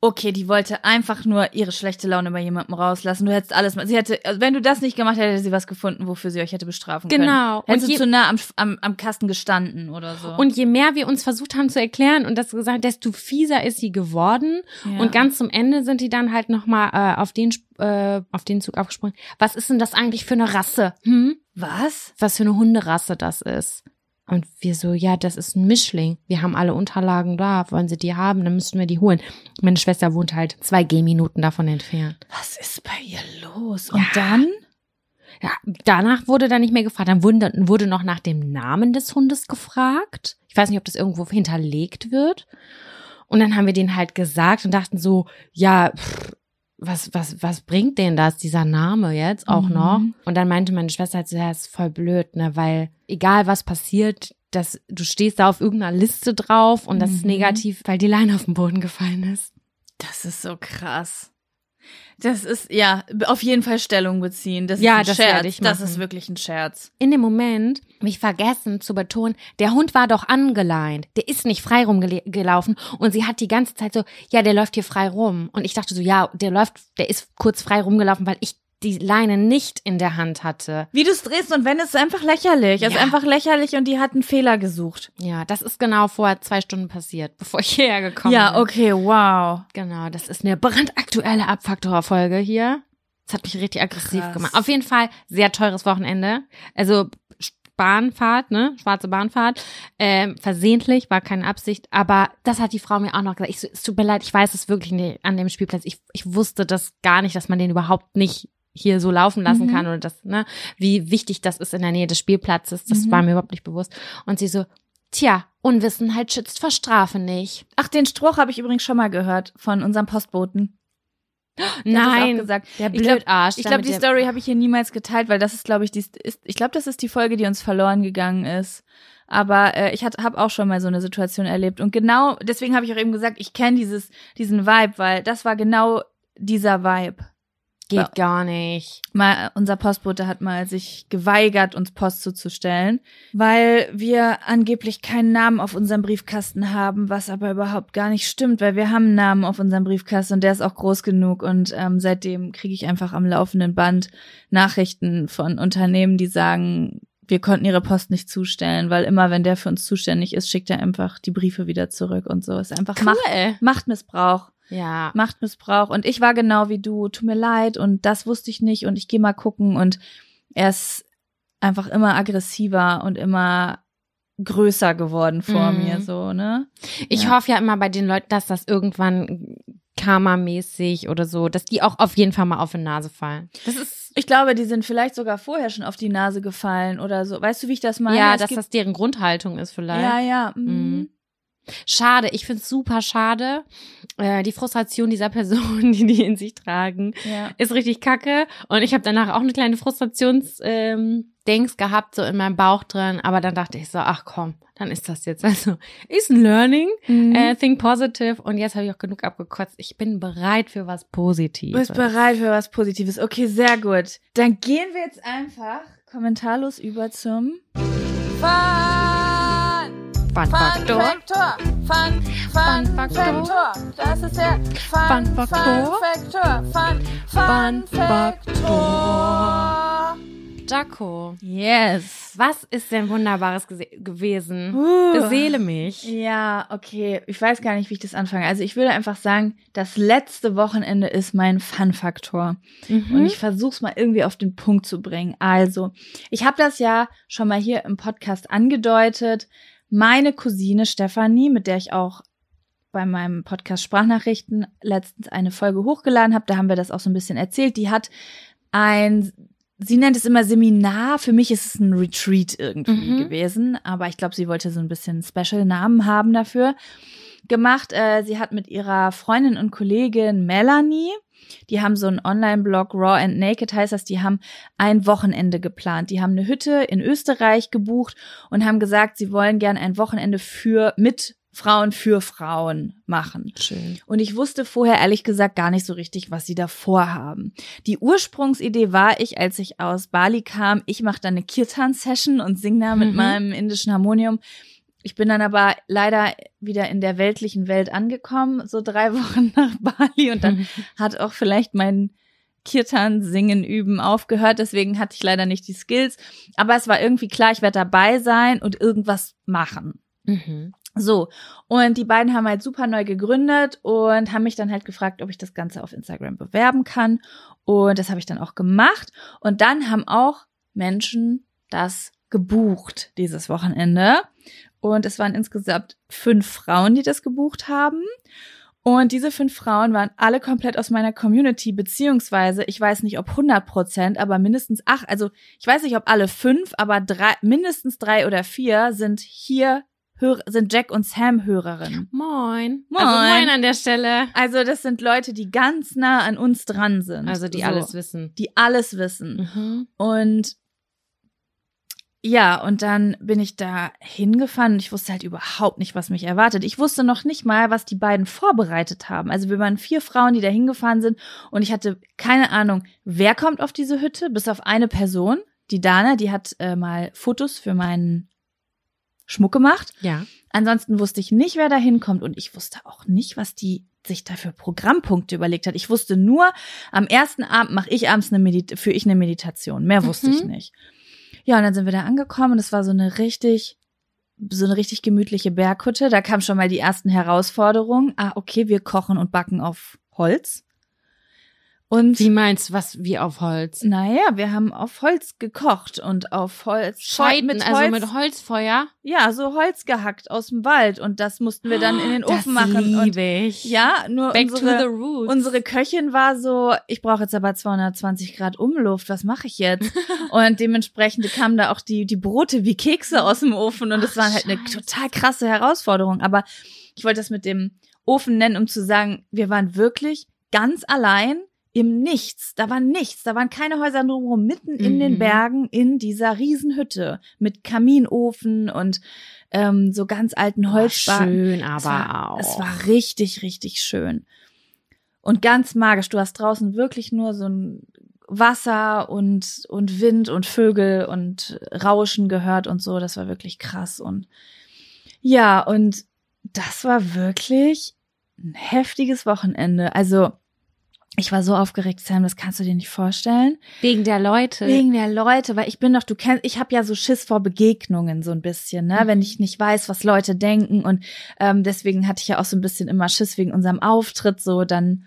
Okay, die wollte einfach nur ihre schlechte Laune bei jemandem rauslassen. Du hättest alles mal. Sie hätte, also wenn du das nicht gemacht hättest, hätte sie was gefunden, wofür sie euch hätte bestrafen können. Genau. Hättest du zu nah am, am, am Kasten gestanden oder so. Und je mehr wir uns versucht haben zu erklären und das gesagt, desto fieser ist sie geworden. Ja. Und ganz zum Ende sind die dann halt nochmal äh, auf den äh, auf den Zug aufgesprungen. Was ist denn das eigentlich für eine Rasse? Hm? was? Was für eine Hunderasse das ist? Und wir so, ja, das ist ein Mischling. Wir haben alle Unterlagen da. Wollen Sie die haben? Dann müssten wir die holen. Meine Schwester wohnt halt zwei Gehminuten davon entfernt. Was ist bei ihr los? Und dann? Ja, danach wurde da nicht mehr gefragt. Dann wurde, wurde noch nach dem Namen des Hundes gefragt. Ich weiß nicht, ob das irgendwo hinterlegt wird. Und dann haben wir den halt gesagt und dachten so, ja, pff, was, was, was bringt denn das, dieser Name jetzt auch Mhm. noch? Und dann meinte meine Schwester halt so, ja, ist voll blöd, ne, weil egal was passiert, dass du stehst da auf irgendeiner Liste drauf und das ist Mhm. negativ, weil die Leine auf den Boden gefallen ist. Das ist so krass. Das ist, ja, auf jeden Fall Stellung beziehen. Das Ja, ist ein das Scherz. werde ich das machen. ist wirklich ein Scherz. in dem Moment habe ich vergessen zu betonen, der Hund war doch angeleint. Der ist nicht frei rumgelaufen. Und sie hat die ganze Zeit so, ja, der läuft hier frei rum. Und ich dachte so, ja, der läuft, der ist kurz frei rumgelaufen, weil ich die Leine nicht in der Hand hatte. Wie du es drehst und wenn, ist einfach lächerlich. Es ist Ja. einfach lächerlich und die hat einen Fehler gesucht. Ja, das ist genau vor zwei Stunden passiert, bevor ich hierher gekommen Ja, bin. okay, wow. Genau, das ist eine brandaktuelle Abfaktor-Folge hier. Das hat mich richtig aggressiv Krass. gemacht. Auf jeden Fall sehr teures Wochenende. Also Bahnfahrt, ne, schwarze Bahnfahrt, ähm, versehentlich, war keine Absicht, aber das hat die Frau mir auch noch gesagt. Ich es tut mir leid, ich weiß es wirklich nicht an dem Spielplatz. Ich, ich wusste das gar nicht, dass man den überhaupt nicht hier so laufen lassen Mhm. kann oder das, ne, wie wichtig das ist in der Nähe des Spielplatzes. Das Mhm. war mir überhaupt nicht bewusst. Und sie so, tja, Unwissenheit schützt vor Strafe nicht. Ach, den Spruch habe ich übrigens schon mal gehört von unserem Postboten. Das Nein, gesagt. der Ich glaub- Blödarsch. Ich glaube, mit die Story habe ich hier niemals geteilt, weil das ist, glaube ich, die, ist, ich glaube, das ist die Folge, die uns verloren gegangen ist. Aber äh, ich habe auch schon mal so eine Situation erlebt und genau deswegen habe ich auch eben gesagt, ich kenne dieses diesen Vibe, weil das war genau dieser Vibe. Geht gar nicht. Mal unser Postbote hat mal sich geweigert, uns Post zuzustellen, weil wir angeblich keinen Namen auf unserem Briefkasten haben, was aber überhaupt gar nicht stimmt, weil wir haben einen Namen auf unserem Briefkasten und der ist auch groß genug und ähm, seitdem kriege ich einfach am laufenden Band Nachrichten von Unternehmen, die sagen, wir konnten ihre Post nicht zustellen, weil immer wenn der für uns zuständig ist, schickt er einfach die Briefe wieder zurück und so. Ist einfach Macht, Machtmissbrauch. Ja. Machtmissbrauch. Und ich war genau wie du, tut mir leid und das wusste ich nicht und ich gehe mal gucken und er ist einfach immer aggressiver und immer größer geworden vor Mhm. mir, so, ne? Ich Ja. hoffe ja immer bei den Leuten, dass das irgendwann karmamäßig oder so, dass die auch auf jeden Fall mal auf die Nase fallen. Das ist Ich glaube, die sind vielleicht sogar vorher schon auf die Nase gefallen oder so. Weißt du, wie ich das meine? ja, Es dass das deren Grundhaltung ist vielleicht. ja, ja. Mhm. Schade, ich find's super schade. Äh, die Frustration dieser Personen, die die in sich tragen, ja. ist richtig kacke. Und ich habe danach auch eine kleine Frustrations ähm, Dings gehabt, so in meinem Bauch drin. Aber dann dachte ich so, ach komm, dann ist das jetzt. Also, ist ein Learning. Mhm. Äh, think positive. Und jetzt habe ich auch genug abgekotzt. Ich bin bereit für was Du Positives. bist bereit für was Positives. Okay, sehr gut. Dann gehen wir jetzt einfach kommentarlos über zum Fun. Fun Faktor. Faktor. Fun, Fun Faktor. Das ist der Fun Faktor. Faktor. Fun, Fun Faktor. Jaco, Yes. was ist denn Wunderbares gewesen? Uh. Beseele mich. Ja, okay. Ich weiß gar nicht, wie ich das anfange. Also ich würde einfach sagen, das letzte Wochenende ist mein Fun-Faktor. Mhm. Und ich versuch's mal irgendwie auf den Punkt zu bringen. Also, ich habe das ja schon mal hier im Podcast angedeutet. Meine Cousine Stefanie, mit der ich auch bei meinem Podcast Sprachnachrichten letztens eine Folge hochgeladen habe, da haben wir das auch so ein bisschen erzählt. Die hat ein, sie nennt es immer Seminar. Für mich ist es ein Retreat irgendwie Mhm. gewesen, aber ich glaube, sie wollte so ein bisschen Special-Namen haben dafür gemacht. Äh, sie hat mit ihrer Freundin und Kollegin Melanie, die haben so einen Online-Blog, Raw and Naked heißt das, die haben ein Wochenende geplant. Die haben eine Hütte in Österreich gebucht und haben gesagt, sie wollen gern ein Wochenende für, mit Frauen für Frauen machen. Schön. Und ich wusste vorher ehrlich gesagt gar nicht so richtig, was sie da vorhaben. Die Ursprungsidee war ich, als ich aus Bali kam, ich mache da eine Kirtan-Session und singe da mit Mhm. meinem indischen Harmonium ich bin dann aber leider wieder in der weltlichen Welt angekommen, so drei Wochen nach Bali und dann hat auch vielleicht mein Kirtan singen üben aufgehört, deswegen hatte ich leider nicht die Skills, aber es war irgendwie klar, ich werde dabei sein und irgendwas machen. Mhm. So, und die beiden haben halt super neu gegründet und haben mich dann halt gefragt, ob ich das Ganze auf Instagram bewerben kann. Und das habe ich dann auch gemacht. Und dann haben auch Menschen das gebucht dieses Wochenende. Und es waren insgesamt fünf Frauen, die das gebucht haben. Und diese fünf Frauen waren alle komplett aus meiner Community, beziehungsweise, ich weiß nicht, ob 100 Prozent, aber mindestens acht, also ich weiß nicht, ob alle fünf, aber drei, mindestens drei oder vier sind hier sind Jack und Sam Hörerinnen. Moin. Moin. Also moin an der Stelle. Also das sind Leute, die ganz nah an uns dran sind. Also die So. alles wissen. Die alles wissen. Mhm. Und ja, und dann bin ich da hingefahren und ich wusste halt überhaupt nicht, was mich erwartet. Ich wusste noch nicht mal, was die beiden vorbereitet haben. Also wir waren vier Frauen, die da hingefahren sind und ich hatte keine Ahnung, wer kommt auf diese Hütte, bis auf eine Person, die Dana, die hat äh, mal Fotos für meinen Schmuck gemacht. Ja. Ansonsten wusste ich nicht, wer da hinkommt und ich wusste auch nicht, was die sich da für Programmpunkte überlegt hat. Ich wusste nur, am ersten Abend mache ich abends eine Medit für ich eine Meditation. Mehr wusste ich Mhm. nicht. Ja, und dann sind wir da angekommen und es war so eine richtig so eine richtig gemütliche Berghütte. Da kamen schon mal die ersten Herausforderungen. Ah, okay, wir kochen und backen auf Holz. Und Wie meinst du, was wie auf Holz? naja, wir haben auf Holz gekocht und auf Holz Scheiten, mit also Holz, mit Holzfeuer. ja, so Holz gehackt aus dem Wald und das mussten wir dann in den das Ofen machen und liebe ich. ja, nur Back to the unsere roots. unsere Köchin war so, ich brauche jetzt aber 220 Grad Umluft, was mache ich jetzt? und dementsprechend kamen da auch die die Brote wie Kekse aus dem Ofen und es Ach, war halt eine Scheiße. total krasse Herausforderung, aber ich wollte das mit dem Ofen nennen, um zu sagen, wir waren wirklich ganz allein im Nichts. Da war nichts. Da waren keine Häuser drumherum, mitten in den Mhm. Bergen in dieser Riesenhütte mit Kaminofen und ähm, so ganz alten Boah, Holzbacken. Schön, Es aber war, auch. Es war richtig, richtig schön. Und ganz magisch. Du hast draußen wirklich nur so ein Wasser und, und Wind und Vögel und Rauschen gehört und so. Das war wirklich krass. Und ja, und das war wirklich ein heftiges Wochenende. Also, ich war so aufgeregt, Sam, das kannst du dir nicht vorstellen. Wegen der Leute. Wegen der Leute, weil ich bin doch, du kennst, ich habe ja so Schiss vor Begegnungen so ein bisschen, ne, Mhm. wenn ich nicht weiß, was Leute denken und ähm, deswegen hatte ich ja auch so ein bisschen immer Schiss wegen unserem Auftritt, so dann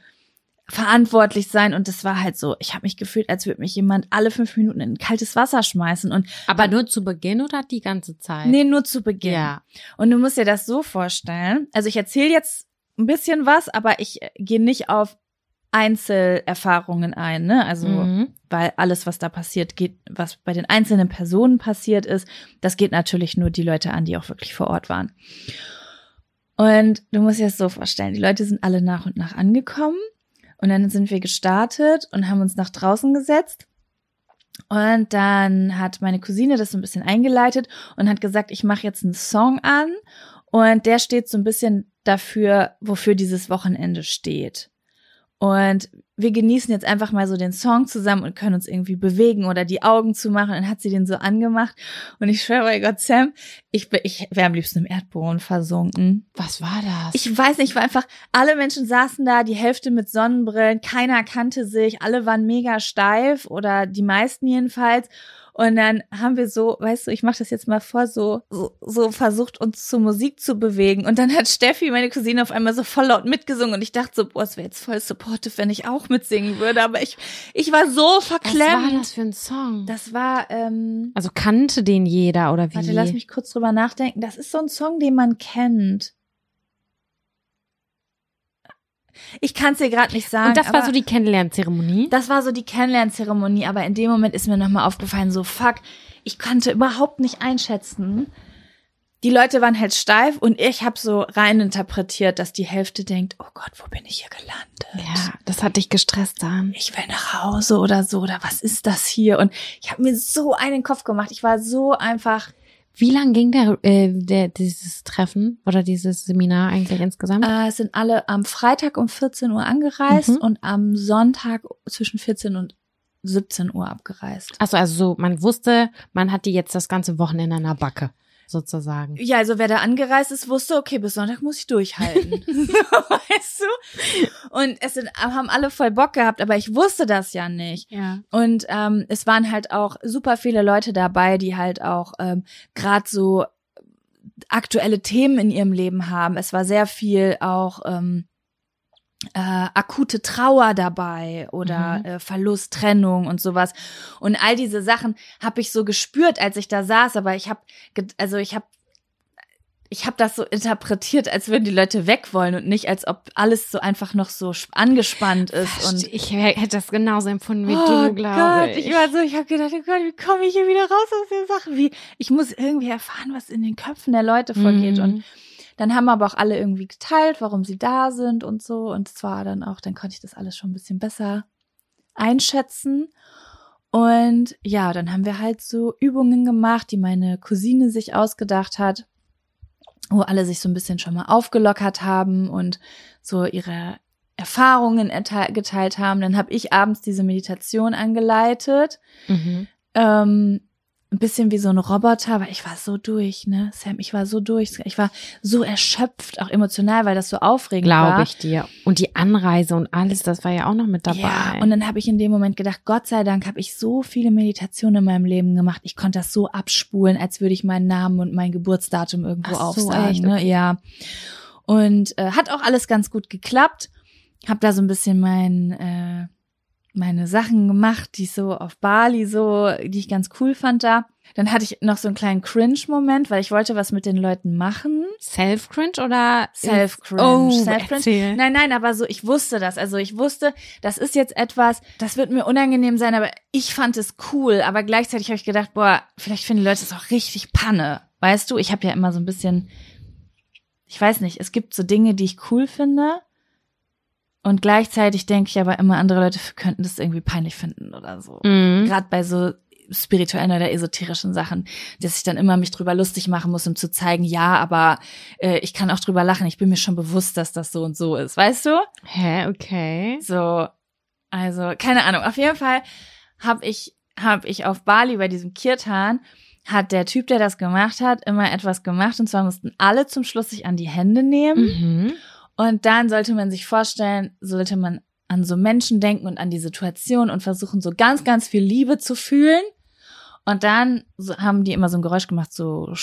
verantwortlich sein und das war halt so, ich habe mich gefühlt, als würde mich jemand alle fünf Minuten in kaltes Wasser schmeißen und aber nur zu Beginn oder die ganze Zeit? nee, nur zu Beginn. Ja. Und du musst dir das so vorstellen. Also ich erzähle jetzt ein bisschen was, aber ich äh, gehe nicht auf Einzelerfahrungen ein, ne? Also Mhm. weil alles, was da passiert, geht, was bei den einzelnen Personen passiert ist, das geht natürlich nur die Leute an, die auch wirklich vor Ort waren. Und du musst dir das so vorstellen, die Leute sind alle nach und nach angekommen und dann sind wir gestartet und haben uns nach draußen gesetzt. Und dann hat meine Cousine das so ein bisschen eingeleitet und hat gesagt, ich mache jetzt einen Song an und der steht so ein bisschen dafür, wofür dieses Wochenende steht. Und wir genießen jetzt einfach mal so den Song zusammen und können uns irgendwie bewegen oder die Augen zumachen. Dann hat sie den so angemacht. Und ich schwöre bei Gott, Sam, ich, bin- ich wäre am liebsten im Erdboden versunken. Was war das? Ich weiß nicht, ich war einfach, alle Menschen saßen da, die Hälfte mit Sonnenbrillen, keiner kannte sich, alle waren mega steif oder die meisten jedenfalls. Und dann haben wir so, weißt du, ich mache das jetzt mal vor, so, so, so versucht, uns zur Musik zu bewegen. Und dann hat Steffi, meine Cousine, auf einmal so voll laut mitgesungen. Und ich dachte so, boah, es wäre jetzt voll supportive, wenn ich auch mitsingen würde. Aber ich, ich war so Was war verklemmt. das für ein Song? Das war, ähm, also kannte den jeder oder wie? warte, lass mich kurz drüber nachdenken. Das ist so ein Song, den man kennt. Ich kann es dir gerade nicht sagen. Und das war so die Kennenlernzeremonie? das war so die Kennenlernzeremonie, aber in dem Moment ist mir nochmal aufgefallen, so fuck, ich konnte überhaupt nicht einschätzen. Die Leute waren halt steif und ich habe so rein interpretiert, dass die Hälfte denkt, oh Gott, wo bin ich hier gelandet? Ja, das hat dich gestresst dann. Ich will nach Hause oder so, oder was ist das hier? Und ich habe mir so einen Kopf gemacht. Ich war so einfach Wie lang ging der, äh, der dieses Treffen oder dieses Seminar eigentlich insgesamt? Äh, es sind alle am Freitag um 14 Uhr angereist Mhm. und am Sonntag zwischen 14 und 17 Uhr abgereist. Achso, also so, man wusste, man hat die jetzt das ganze Wochenende an der Backe. Sozusagen. Ja, also wer da angereist ist, wusste, okay, bis Sonntag muss ich durchhalten. weißt du? Und es sind, haben alle voll Bock gehabt, aber ich wusste das ja nicht. Ja. Und ähm, es waren halt auch super viele Leute dabei, die halt auch ähm, gerade so aktuelle Themen in ihrem Leben haben. Es war sehr viel auch ähm, äh, akute Trauer dabei oder Mhm. äh, Verlust, Trennung und sowas. Und all diese Sachen habe ich so gespürt, als ich da saß. Aber ich habe, also ich habe ich habe das so interpretiert, als würden die Leute weg wollen und nicht, als ob alles so einfach noch so sp- angespannt ist. Und ich hätte das genauso empfunden wie oh du, glaube Gott, ich. ich war so, ich habe gedacht, oh Gott, wie komme ich hier wieder raus aus der Sache? Wie, ich muss irgendwie erfahren, was in den Köpfen der Leute vorgeht. Mhm. Und dann haben aber auch alle irgendwie geteilt, warum sie da sind und so. Und zwar dann auch, dann konnte ich das alles schon ein bisschen besser einschätzen. Und ja, dann haben wir halt so Übungen gemacht, die meine Cousine sich ausgedacht hat, wo alle sich so ein bisschen schon mal aufgelockert haben und so ihre Erfahrungen geteilt haben. Dann habe ich abends diese Meditation angeleitet. Mhm. Ähm, ein bisschen wie so ein Roboter, aber ich war so durch, ne, Sam, ich war so durch. Ich war so erschöpft, auch emotional, weil das so aufregend war. Glaube ich dir. Und die Anreise und alles, das war ja auch noch mit dabei. Ja, und dann habe ich in dem Moment gedacht, Gott sei Dank habe ich so viele Meditationen in meinem Leben gemacht. Ich konnte das so abspulen, als würde ich meinen Namen und mein Geburtsdatum irgendwo Ach so, aufsagen. echt? Ne? Okay. Ja. Und äh, hat auch alles ganz gut geklappt. Hab da so ein bisschen mein äh, meine Sachen gemacht, die ich so auf Bali so, die ich ganz cool fand da. Dann hatte ich noch so einen kleinen Cringe-Moment, weil ich wollte was mit den Leuten machen. Self-Cringe oder? Self-Cringe. Oh, Self-Cringe. Nein, nein, aber so, ich wusste das. Also ich wusste, das ist jetzt etwas, das wird mir unangenehm sein, aber ich fand es cool. Aber gleichzeitig habe ich gedacht, boah, vielleicht finden die Leute es auch richtig Panne. Weißt du, ich habe ja immer so ein bisschen, ich weiß nicht, es gibt so Dinge, die ich cool finde. Und gleichzeitig denke ich aber immer, andere Leute könnten das irgendwie peinlich finden oder so. Mhm. Gerade bei so spirituellen oder esoterischen Sachen, dass ich dann immer mich drüber lustig machen muss, um zu zeigen, ja, aber äh, ich kann auch drüber lachen. Ich bin mir schon bewusst, dass das so und so ist, weißt du? Hä, okay. So, also keine Ahnung. Auf jeden Fall habe ich habe ich auf Bali bei diesem Kirtan hat der Typ, der das gemacht hat, immer etwas gemacht und zwar mussten alle zum Schluss sich an die Hände nehmen Mhm. Und dann sollte man sich vorstellen, sollte man an so Menschen denken und an die Situation und versuchen so ganz ganz viel Liebe zu fühlen und dann haben die immer so ein Geräusch gemacht, so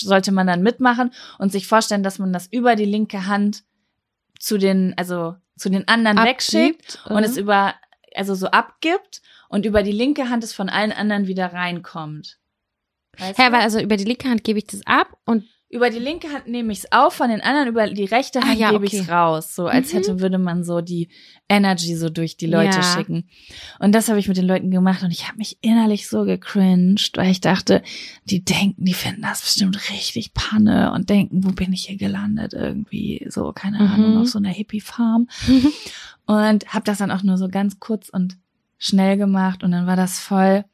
sollte man dann mitmachen und sich vorstellen, dass man das über die linke Hand zu den, also zu den anderen wegschickt Abgibt, und äh. es über, also so abgibt und über die linke Hand es von allen anderen wieder reinkommt. Weißt du? weil also über die linke Hand gebe ich das ab und über die linke Hand nehme ich es auf, von den anderen über die rechte Ah, Hand ja, gebe ich es okay. raus. So als Mhm. hätte, würde man so die Energy so durch die Leute Ja. schicken. Und das habe ich mit den Leuten gemacht und ich habe mich innerlich so gecringed, weil ich dachte, die denken, die finden das bestimmt richtig Panne und denken, wo bin ich hier gelandet irgendwie, so, keine Mhm. Ahnung, auf so einer Hippie-Farm. Und habe das dann auch nur so ganz kurz und schnell gemacht und dann war das voll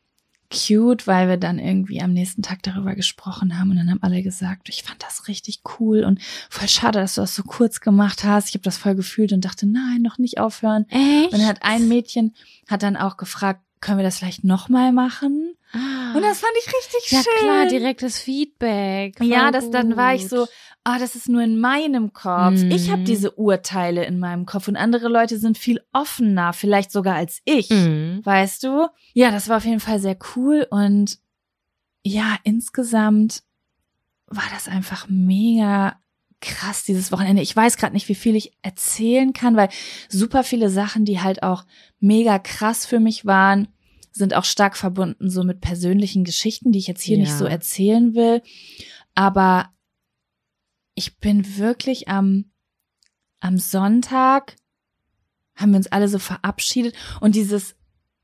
cute, weil wir dann irgendwie am nächsten Tag darüber gesprochen haben und dann haben alle gesagt, ich fand das richtig cool und voll schade, dass du das so kurz gemacht hast. Ich habe das voll gefühlt und dachte, nein, noch nicht aufhören. echt? Und dann hat ein Mädchen hat dann auch gefragt, können wir das vielleicht nochmal machen? ah. Und das fand ich richtig ja schön. klar, direktes Feedback. Voll Ja, das, dann war ich so, ah, das ist nur in meinem Kopf. Mhm. Ich habe diese Urteile in meinem Kopf und andere Leute sind viel offener, vielleicht sogar als ich. Mhm. Weißt du? Ja, das war auf jeden Fall sehr cool und ja, insgesamt war das einfach mega krass dieses Wochenende. Ich weiß gerade nicht, wie viel ich erzählen kann, weil super viele Sachen, die halt auch mega krass für mich waren, sind auch stark verbunden so mit persönlichen Geschichten, die ich jetzt hier Ja. nicht so erzählen will. Aber ich bin wirklich am, am Sonntag haben wir uns alle so verabschiedet und dieses,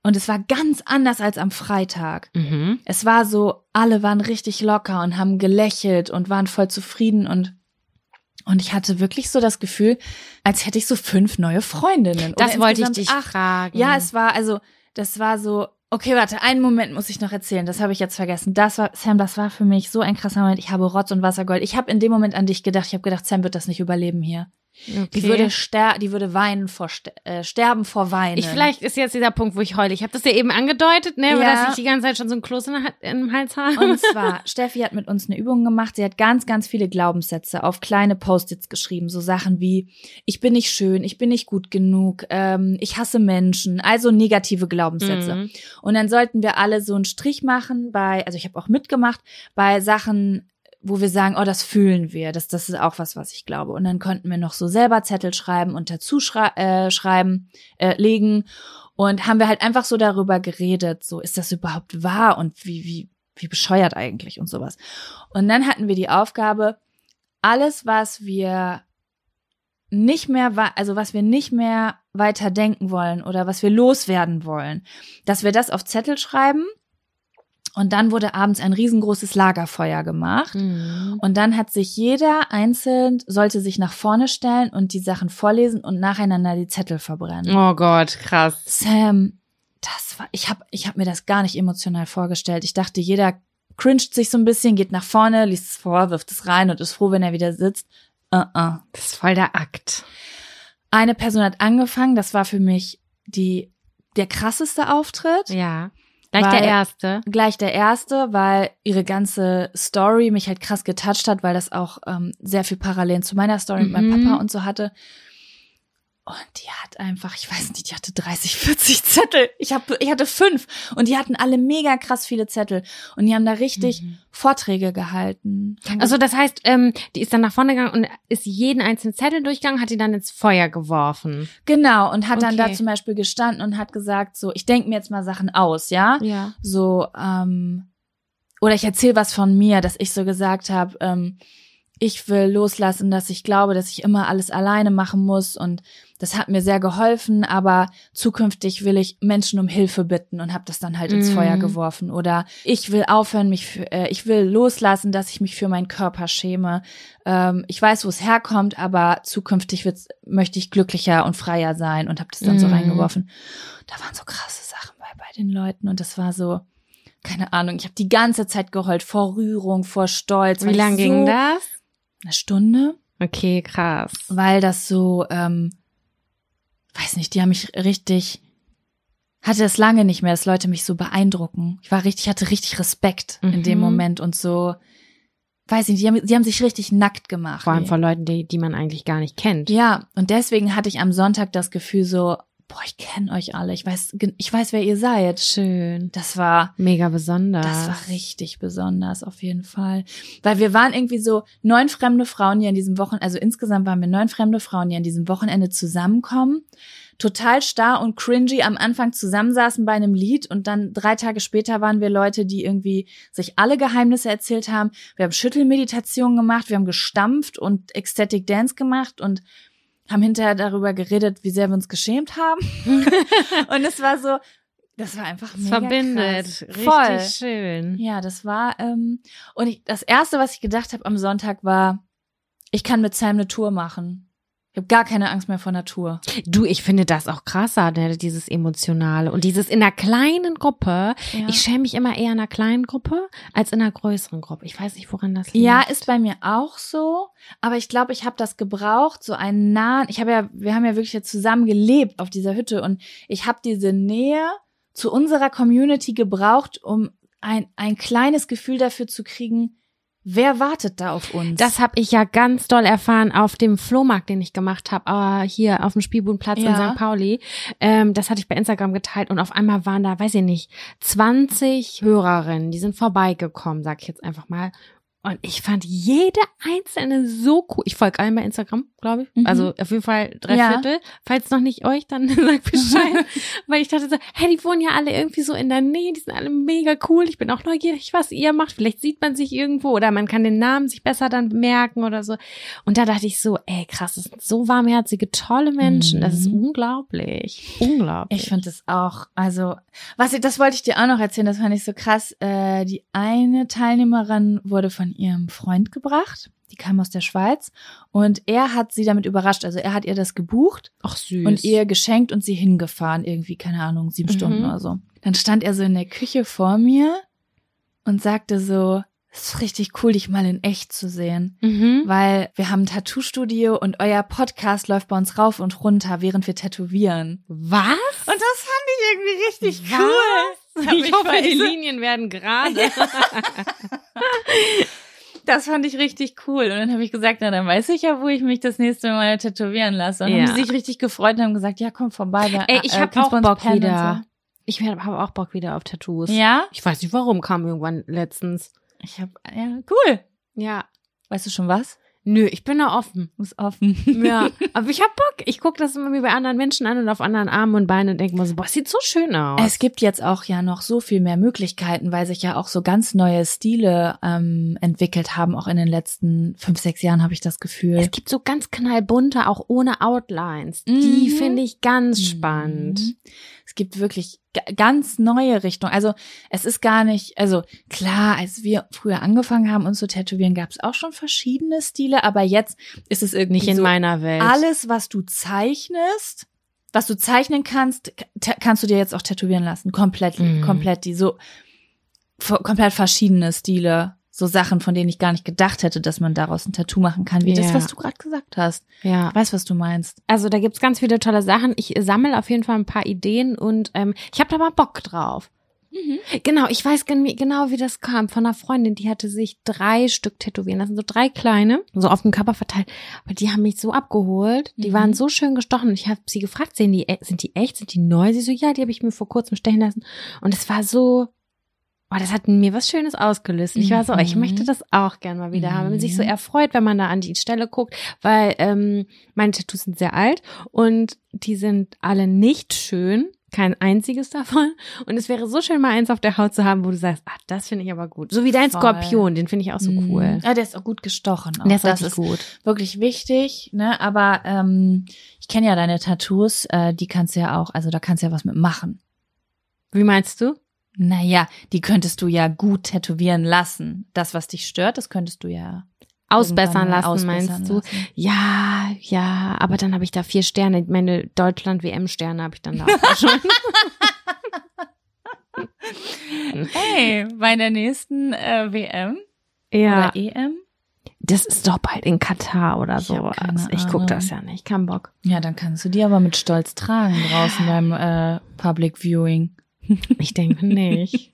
und es war ganz anders als am Freitag. Mhm. Es war so, alle waren richtig locker und haben gelächelt und waren voll zufrieden und und ich hatte wirklich so das Gefühl, als hätte ich so fünf neue Freundinnen. Das wollte ich dich acht. fragen. Ja, es war also, das war so. Okay, warte, einen Moment muss ich noch erzählen. Das habe ich jetzt vergessen. Das war Sam, das war für mich so ein krasser Moment. Ich habe Rotz und Wassergold. Ich habe in dem Moment an dich gedacht. Ich habe gedacht, Sam wird das nicht überleben hier. Okay. Die würde ster die würde weinen vor Ster äh, sterben vor Weinen. ich, vielleicht ist jetzt dieser Punkt, wo ich heule. Ich habe das ja eben angedeutet, ne, Ja. dass ich die ganze Zeit schon so ein Kloß in im Hals habe. Und zwar, Steffi hat mit uns eine Übung gemacht. Sie hat ganz, ganz viele Glaubenssätze auf kleine Post-its geschrieben. So Sachen wie, ich bin nicht schön, ich bin nicht gut genug, ähm, ich hasse Menschen. Also negative Glaubenssätze. Mhm. Und dann sollten wir alle so einen Strich machen bei, also ich habe auch mitgemacht, bei Sachen, wo wir sagen, oh, das fühlen wir, das, das ist auch was, was ich glaube. Und dann konnten wir noch so selber Zettel schreiben und dazu schrei äh, schreiben, äh, legen. Und haben wir halt einfach so darüber geredet, so ist das überhaupt wahr und wie, wie, wie bescheuert eigentlich und sowas. Und dann hatten wir die Aufgabe, alles, was wir nicht mehr, also was wir nicht mehr weiter denken wollen oder was wir loswerden wollen, dass wir das auf Zettel schreiben. Und dann wurde abends ein riesengroßes Lagerfeuer gemacht. Mhm. Und dann hat sich jeder einzeln, sollte sich nach vorne stellen und die Sachen vorlesen und nacheinander die Zettel verbrennen. Oh Gott, krass. Sam, das war, ich habe ich hab mir das gar nicht emotional vorgestellt. Ich dachte, jeder cringet sich so ein bisschen, geht nach vorne, liest es vor, wirft es rein und ist froh, wenn er wieder sitzt. Uh -uh. Das ist voll der Akt. Eine Person hat angefangen, das war für mich die, der krasseste Auftritt. Ja. Gleich Weil- der erste. Gleich der erste, weil ihre ganze Story mich halt krass getoucht hat, weil das auch ähm, sehr viel Parallelen zu meiner Story mit meinem Mhm. Papa und so hatte. Und die hat einfach, ich weiß nicht, die hatte 30, 40 Zettel. Ich, hab, ich hatte fünf. Und die hatten alle mega krass viele Zettel. Und die haben da richtig Mhm. Vorträge gehalten. Also das heißt, ähm, die ist dann nach vorne gegangen und ist jeden einzelnen Zettel durchgegangen, hat die dann ins Feuer geworfen. genau. Und hat dann Okay. da zum Beispiel gestanden und hat gesagt, so, ich denke mir jetzt mal Sachen aus, ja? Ja. so, ähm, oder ich erzähle was von mir, dass ich so gesagt habe, ähm, ich will loslassen, dass ich glaube, dass ich immer alles alleine machen muss und das hat mir sehr geholfen, aber zukünftig will ich Menschen um Hilfe bitten und habe das dann halt ins Mhm. Feuer geworfen oder ich will aufhören, mich für, äh, ich will loslassen, dass ich mich für meinen Körper schäme. Ähm, ich weiß, wo es herkommt, aber zukünftig wird's, möchte ich glücklicher und freier sein und habe das dann so Mhm. reingeworfen. Da waren so krasse Sachen bei bei den Leuten und das war so keine Ahnung, ich habe die ganze Zeit geheult vor Rührung, vor Stolz. Wie weil ich lang so, ging das? Eine Stunde, Okay, krass. weil das so, ähm, weiß nicht, die haben mich richtig, hatte es lange nicht mehr, dass Leute mich so beeindrucken. Ich war richtig, hatte richtig Respekt in dem Mhm. Moment und so, weiß nicht, die haben, die haben sich richtig nackt gemacht. Vor allem Nee. von Leuten, die, die man eigentlich gar nicht kennt. Ja, und deswegen hatte ich am Sonntag das Gefühl so, boah, ich kenne euch alle, ich weiß, ich weiß, wer ihr seid. Schön. Das war, Mega besonders. Das war richtig besonders, auf jeden Fall. Weil wir waren irgendwie so neun fremde Frauen, die an diesem Wochenende, also insgesamt waren wir neun fremde Frauen, die an diesem Wochenende zusammenkommen. Total starr und cringy am Anfang zusammensaßen bei einem Lied und dann drei Tage später waren wir Leute, die irgendwie sich alle Geheimnisse erzählt haben. Wir haben Schüttelmeditation gemacht, wir haben gestampft und Ecstatic Dance gemacht und haben hinterher darüber geredet, wie sehr wir uns geschämt haben. und es war so, das war einfach Es mega verbindet. krass. Richtig Voll. schön. Ja, das war, ähm, und ich, das erste, was ich gedacht habe am Sonntag war, ich kann mit Sam eine Tour machen. Ich habe gar keine Angst mehr vor Natur. Du, ich finde das auch krasser, ne, dieses Emotionale. Und dieses in einer kleinen Gruppe. Ja. Ich schäme mich immer eher in einer kleinen Gruppe als in einer größeren Gruppe. Ich weiß nicht, woran das liegt. ja, ist bei mir auch so, aber ich glaube, ich habe das gebraucht, so einen nahen, ich habe ja, wir haben ja wirklich jetzt zusammen gelebt auf dieser Hütte und ich habe diese Nähe zu unserer Community gebraucht, um ein, ein kleines Gefühl dafür zu kriegen, wer wartet da auf uns? Das habe ich ja ganz doll erfahren auf dem Flohmarkt, den ich gemacht habe, äh, hier auf dem Spielbudenplatz in Ja. St. Pauli. Ähm, das hatte ich bei Instagram geteilt und auf einmal waren da, weiß ich nicht, 20 Hörerinnen, die sind vorbeigekommen, sag ich jetzt einfach mal. Und ich fand jede einzelne so cool. Ich folge allen bei Instagram, glaube ich. Mhm. Also auf jeden Fall drei Ja. Viertel. Falls noch nicht euch, dann sagt Bescheid. Weil ich dachte so, hey, die wohnen ja alle irgendwie so in der Nähe, die sind alle mega cool. Ich bin auch neugierig, was ihr macht. Vielleicht sieht man sich irgendwo oder man kann den Namen sich besser dann merken oder so. Und da dachte ich so, ey, krass, das sind so warmherzige, tolle Menschen. Das ist Mhm. unglaublich. Unglaublich. Ich finde es auch, also, was ich, das wollte ich dir auch noch erzählen, das fand ich so krass. Äh, die eine Teilnehmerin wurde von ihrem Freund gebracht, die kam aus der Schweiz und er hat sie damit überrascht. Also er hat ihr das gebucht Ach süß. und ihr geschenkt und sie hingefahren, irgendwie, keine Ahnung, sieben Mhm. Stunden oder so. Dann stand er so in der Küche vor mir und sagte so, Es ist richtig cool, dich mal in echt zu sehen. Mhm. Weil wir haben ein Tattoo-Studio und euer Podcast läuft bei uns rauf und runter, während wir tätowieren. Was? Und das fand ich irgendwie richtig Was? cool. Ich mich hoffe, die Linien werden gerade. Das fand ich richtig cool. Und dann habe ich gesagt, na, dann weiß ich ja, wo ich mich das nächste Mal tätowieren lasse. Und Ja. haben die sich richtig gefreut und haben gesagt, ja, komm vorbei. Wir- Ey, ich äh, habe auch Bock wieder. Ich habe auch Bock wieder auf Tattoos. So. Ja? Ich weiß nicht warum, kam irgendwann letztens. Ich habe, ja, cool. Ja. Weißt du schon was? Nö, ich bin da offen. Muss offen. Ja, aber ich hab Bock. Ich gucke das immer wie bei anderen Menschen an und auf anderen Armen und Beinen und denke mir so, boah, sieht so schön aus. Es gibt jetzt auch ja noch so viel mehr Möglichkeiten, weil sich ja auch so ganz neue Stile ähm, entwickelt haben, auch in den letzten fünf, sechs Jahren habe ich das Gefühl. Es gibt so ganz knallbunte, auch ohne Outlines. Die Mhm. finde ich ganz spannend. Mhm. Es gibt wirklich ga- ganz neue Richtungen. Also es ist gar nicht, also klar, als wir früher angefangen haben, uns zu tätowieren, gab es auch schon verschiedene Stile, aber jetzt ist es irgendwie Nicht in so meiner Welt. alles, was du zeichnest, was du zeichnen kannst, ka- kannst du dir jetzt auch tätowieren lassen. Komplett, Mhm. komplett die so komplett verschiedene Stile. So Sachen, von denen ich gar nicht gedacht hätte, dass man daraus ein Tattoo machen kann, wie das, Ja. was du gerade gesagt hast. Ja. Ich weiß, was du meinst. Also da gibt's ganz viele tolle Sachen. Ich sammle auf jeden Fall ein paar Ideen und ähm, ich habe da mal Bock drauf. Genau, ich weiß gen- genau, wie das kam. Von einer Freundin, die hatte sich drei Stück tätowieren lassen, so drei kleine, so auf dem Körper verteilt. Aber die haben mich so abgeholt. Die Mhm. waren so schön gestochen. Und ich habe sie gefragt, sehen die, e- sind die echt? Sind die neu? Sie so, ja, die habe ich mir vor kurzem stechen lassen. Und es war so, oh, das hat mir was Schönes ausgelöst. Ich war so, oh, ich Mhm. möchte das auch gern mal wieder haben. Wenn man sich so Mhm. erfreut, wenn man da an die Stelle guckt, weil ähm, meine Tattoos sind sehr alt und die sind alle nicht schön. Kein einziges davon. Und es wäre so schön, mal eins auf der Haut zu haben, wo du sagst, ah, das finde ich aber gut. So wie dein Voll. Skorpion, den finde ich auch so Mhm. cool. Ja, der ist auch gut gestochen. Auch. Der ist das ist gut. wirklich wichtig, ne? Aber ähm, ich kenne ja deine Tattoos, äh, die kannst du ja auch, also da kannst du ja was mitmachen. Wie meinst du? Naja, die könntest du ja gut tätowieren lassen. Das, was dich stört, das könntest du ja Ausbessern lassen, ausbessern meinst du? lassen. Ja, ja, aber dann habe ich da vier Sterne. Meine Deutschland-WM-Sterne habe ich dann da auch schon. Hey, bei der nächsten äh, WM ja, oder EM? das ist doch bald in Katar oder Ich so. hab keine Ich guck das ja nicht, kein Bock. Ja, dann kannst du die aber mit Stolz tragen draußen beim äh, Public Viewing. Ich denke nicht.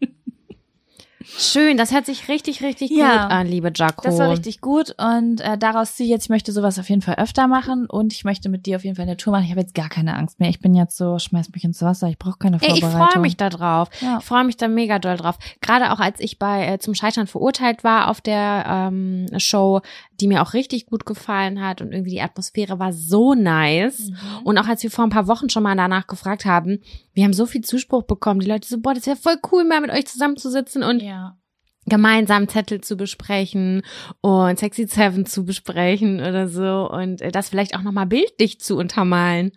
Schön, das hört sich richtig, richtig Ja. gut an, liebe Jaco. Das war richtig gut und äh, daraus ziehe ich jetzt, ich möchte sowas auf jeden Fall öfter machen und ich möchte mit dir auf jeden Fall eine Tour machen. Ich habe jetzt gar keine Angst mehr. Ich bin jetzt so, schmeiß mich ins Wasser, ich brauche keine Ey, ich Vorbereitung. freue mich da drauf. Ja. Ich freue mich da mega doll drauf. Gerade auch als ich bei äh, zum Scheitern verurteilt war auf der ähm, Show, die mir auch richtig gut gefallen hat und irgendwie die Atmosphäre war so nice. Mhm. Und auch als wir vor ein paar Wochen schon mal danach gefragt haben, wir haben so viel Zuspruch bekommen. Die Leute so, boah, das wäre voll cool, mal mit euch zusammenzusitzen und ja. gemeinsam Zettel zu besprechen und Sexy Seven zu besprechen oder so und äh, das vielleicht auch nochmal bildlich zu untermalen.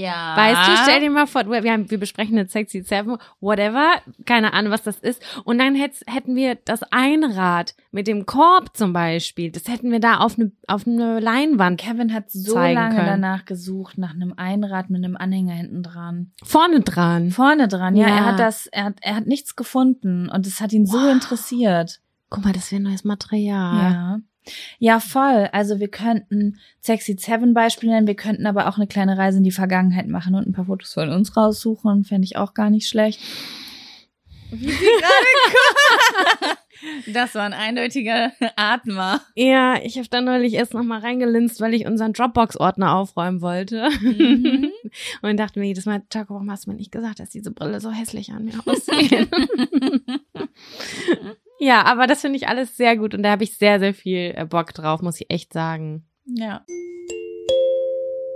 Ja. Weißt du, stell dir mal vor, wir, haben, wir besprechen eine Sexy Seven, whatever, keine Ahnung, was das ist. Und dann hätt, hätten wir das Einrad mit dem Korb zum Beispiel, das hätten wir da auf eine, auf eine Leinwand Kevin hat so lange können. danach gesucht nach einem Einrad mit einem Anhänger hinten dran. vorne dran. Vorne dran, ja. Ja. Er hat das, er hat, er hat nichts gefunden und es hat ihn so Wow. interessiert. Guck mal, das wäre neues Material. Ja. Ja, voll. Also wir könnten Sexy Seven Beispiel nennen, wir könnten aber auch eine kleine Reise in die Vergangenheit machen und ein paar Fotos von uns raussuchen. Fände ich auch gar nicht schlecht. Wie sie gerade Das war ein eindeutiger Atmer. Ja, ich habe da neulich erst noch mal reingelinst, weil ich unseren Dropbox-Ordner aufräumen wollte. Mhm. Und dachte mir jedes Mal, Jaco, warum hast du mir nicht gesagt, dass diese Brille so hässlich an mir aussieht? ja, aber das finde ich alles sehr gut und da habe ich sehr, sehr viel äh, Bock drauf, muss ich echt sagen. Ja.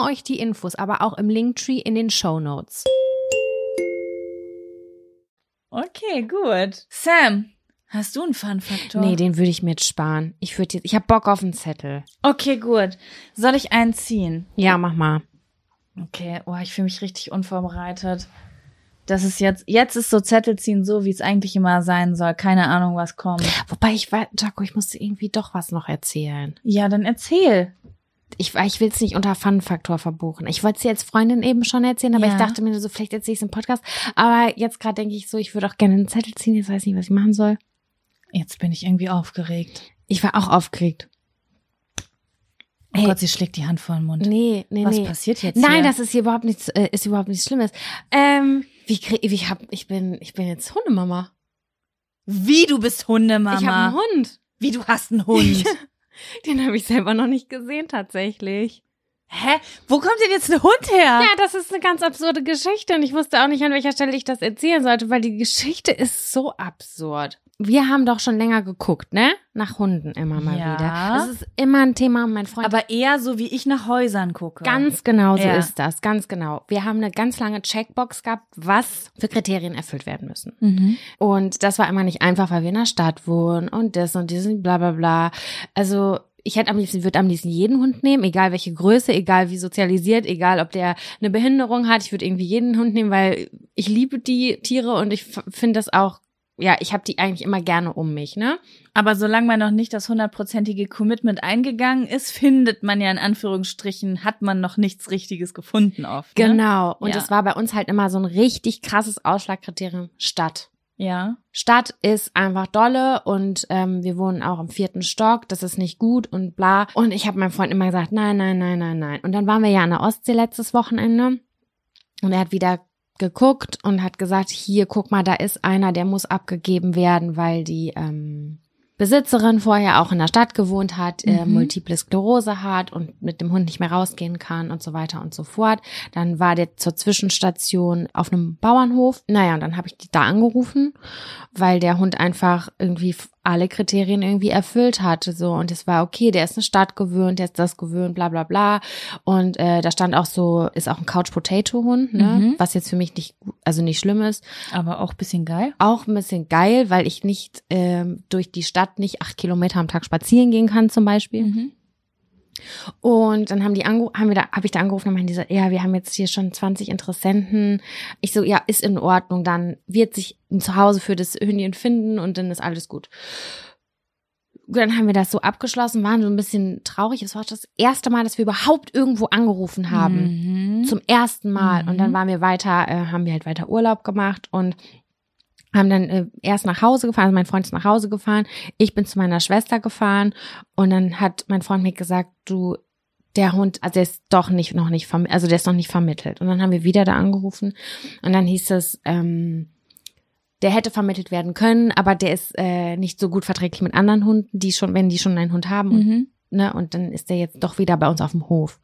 euch die Infos aber auch im Linktree in den Show Notes. Okay, gut. Sam, hast du einen Fun-Faktor? Nee, den würde ich mir jetzt sparen. Ich würde jetzt, ich habe Bock auf einen Zettel. Okay, gut. Soll ich einen ziehen? Ja, mach mal. Okay, oh, ich fühle mich richtig unvorbereitet. Das ist jetzt, jetzt ist so Zettel ziehen so, wie es eigentlich immer sein soll. Keine Ahnung, was kommt. Wobei ich weiß, Jaco, ich musste irgendwie doch was noch erzählen. Ja, dann erzähl. Ich, ich will es nicht unter Fun-Faktor verbuchen. Ich wollte es dir als Freundin eben schon erzählen, aber Ja. ich dachte mir so, vielleicht erzähle ich es im Podcast. Aber jetzt gerade denke ich so, ich würde auch gerne einen Zettel ziehen. Jetzt weiß ich nicht, was ich machen soll. Jetzt bin ich irgendwie aufgeregt. Ich war auch aufgeregt. Oh Hey. Gott, sie schlägt die Hand vor den Mund. Nee, nee, Was nee. passiert jetzt Nein, hier? das ist hier überhaupt nichts, äh, ist überhaupt nichts Schlimmes. Ähm, wie krieg, wie hab, ich bin, ich bin jetzt Hundemama. Wie, du bist Hundemama? Ich habe einen Hund. Wie, du hast einen Hund? Den habe ich selber noch nicht gesehen, tatsächlich. Hä? Wo kommt denn jetzt ein Hund her? Ja, das ist eine ganz absurde Geschichte und ich wusste auch nicht, an welcher Stelle ich das erzählen sollte, weil die Geschichte ist so absurd. Wir haben doch schon länger geguckt, ne? Nach Hunden immer mal Ja. wieder. Das ist immer ein Thema, mein Freund. Aber eher so, wie ich nach Häusern gucke. Ganz genau so Ja. ist das, ganz genau. Wir haben eine ganz lange Checkbox gehabt, was für Kriterien erfüllt werden müssen. Mhm. Und das war immer nicht einfach, weil wir in der Stadt wohnen und das und diesen bla bla bla. Also ich hätte am liebsten, würde am liebsten jeden Hund nehmen, egal welche Größe, egal wie sozialisiert, egal ob der eine Behinderung hat. Ich würde irgendwie jeden Hund nehmen, weil ich liebe die Tiere und ich finde das auch, ja, ich habe die eigentlich immer gerne um mich, ne? Aber solange man noch nicht das hundertprozentige Commitment eingegangen ist, findet man ja in Anführungsstrichen, hat man noch nichts Richtiges gefunden oft. Ne? Genau. Und Ja. das war bei uns halt immer so ein richtig krasses Ausschlagkriterium Stadt. Ja. Stadt ist einfach dolle und ähm, wir wohnen auch im vierten Stock, das ist nicht gut und bla. Und ich habe meinem Freund immer gesagt, nein, nein, nein, nein, nein. Und dann waren wir ja an der Ostsee letztes Wochenende und er hat wieder geguckt und hat gesagt, hier, guck mal, da ist einer, der muss abgegeben werden, weil die ähm, Besitzerin vorher auch in der Stadt gewohnt hat, äh, Mhm. multiple Sklerose hat und mit dem Hund nicht mehr rausgehen kann und so weiter und so fort. Dann war der zur Zwischenstation auf einem Bauernhof. Naja, und dann habe ich die da angerufen, weil der Hund einfach irgendwie alle Kriterien irgendwie erfüllt hatte. So, und es war okay, der ist eine Stadt gewöhnt, der ist das gewöhnt, bla bla bla. Und äh, da stand auch so, ist auch ein Couch Potato Hund, ne? Mhm. Was jetzt für mich nicht, also nicht schlimm ist Aber auch bisschen geil. auch ein bisschen geil, weil ich nicht ähm, durch die Stadt nicht acht Kilometer am Tag spazieren gehen kann zum Beispiel. Mhm. Und dann haben die angeru haben wir da, habe ich da angerufen und meinen die so, ja, wir haben jetzt hier schon 20 Interessenten. Ich so, ja, ist in Ordnung, dann wird sich ein Zuhause für das Hündchen finden und dann ist alles gut. Dann haben wir das so abgeschlossen, waren so ein bisschen traurig. Es war das erste Mal, dass wir überhaupt irgendwo angerufen haben Mhm. zum ersten Mal. Mhm. Und dann waren wir weiter, äh, haben wir halt weiter Urlaub gemacht und haben dann äh, erst nach Hause gefahren, also mein Freund ist nach Hause gefahren, ich bin zu meiner Schwester gefahren und dann hat mein Freund mir gesagt, du, der Hund, also der ist doch nicht, noch nicht, also der ist noch nicht vermittelt. Und dann haben wir wieder da angerufen und dann hieß es, ähm, der hätte vermittelt werden können, aber der ist äh, nicht so gut verträglich mit anderen Hunden, die schon, wenn die schon einen Hund haben und Mhm. ne, und dann ist der jetzt doch wieder bei uns auf dem Hof.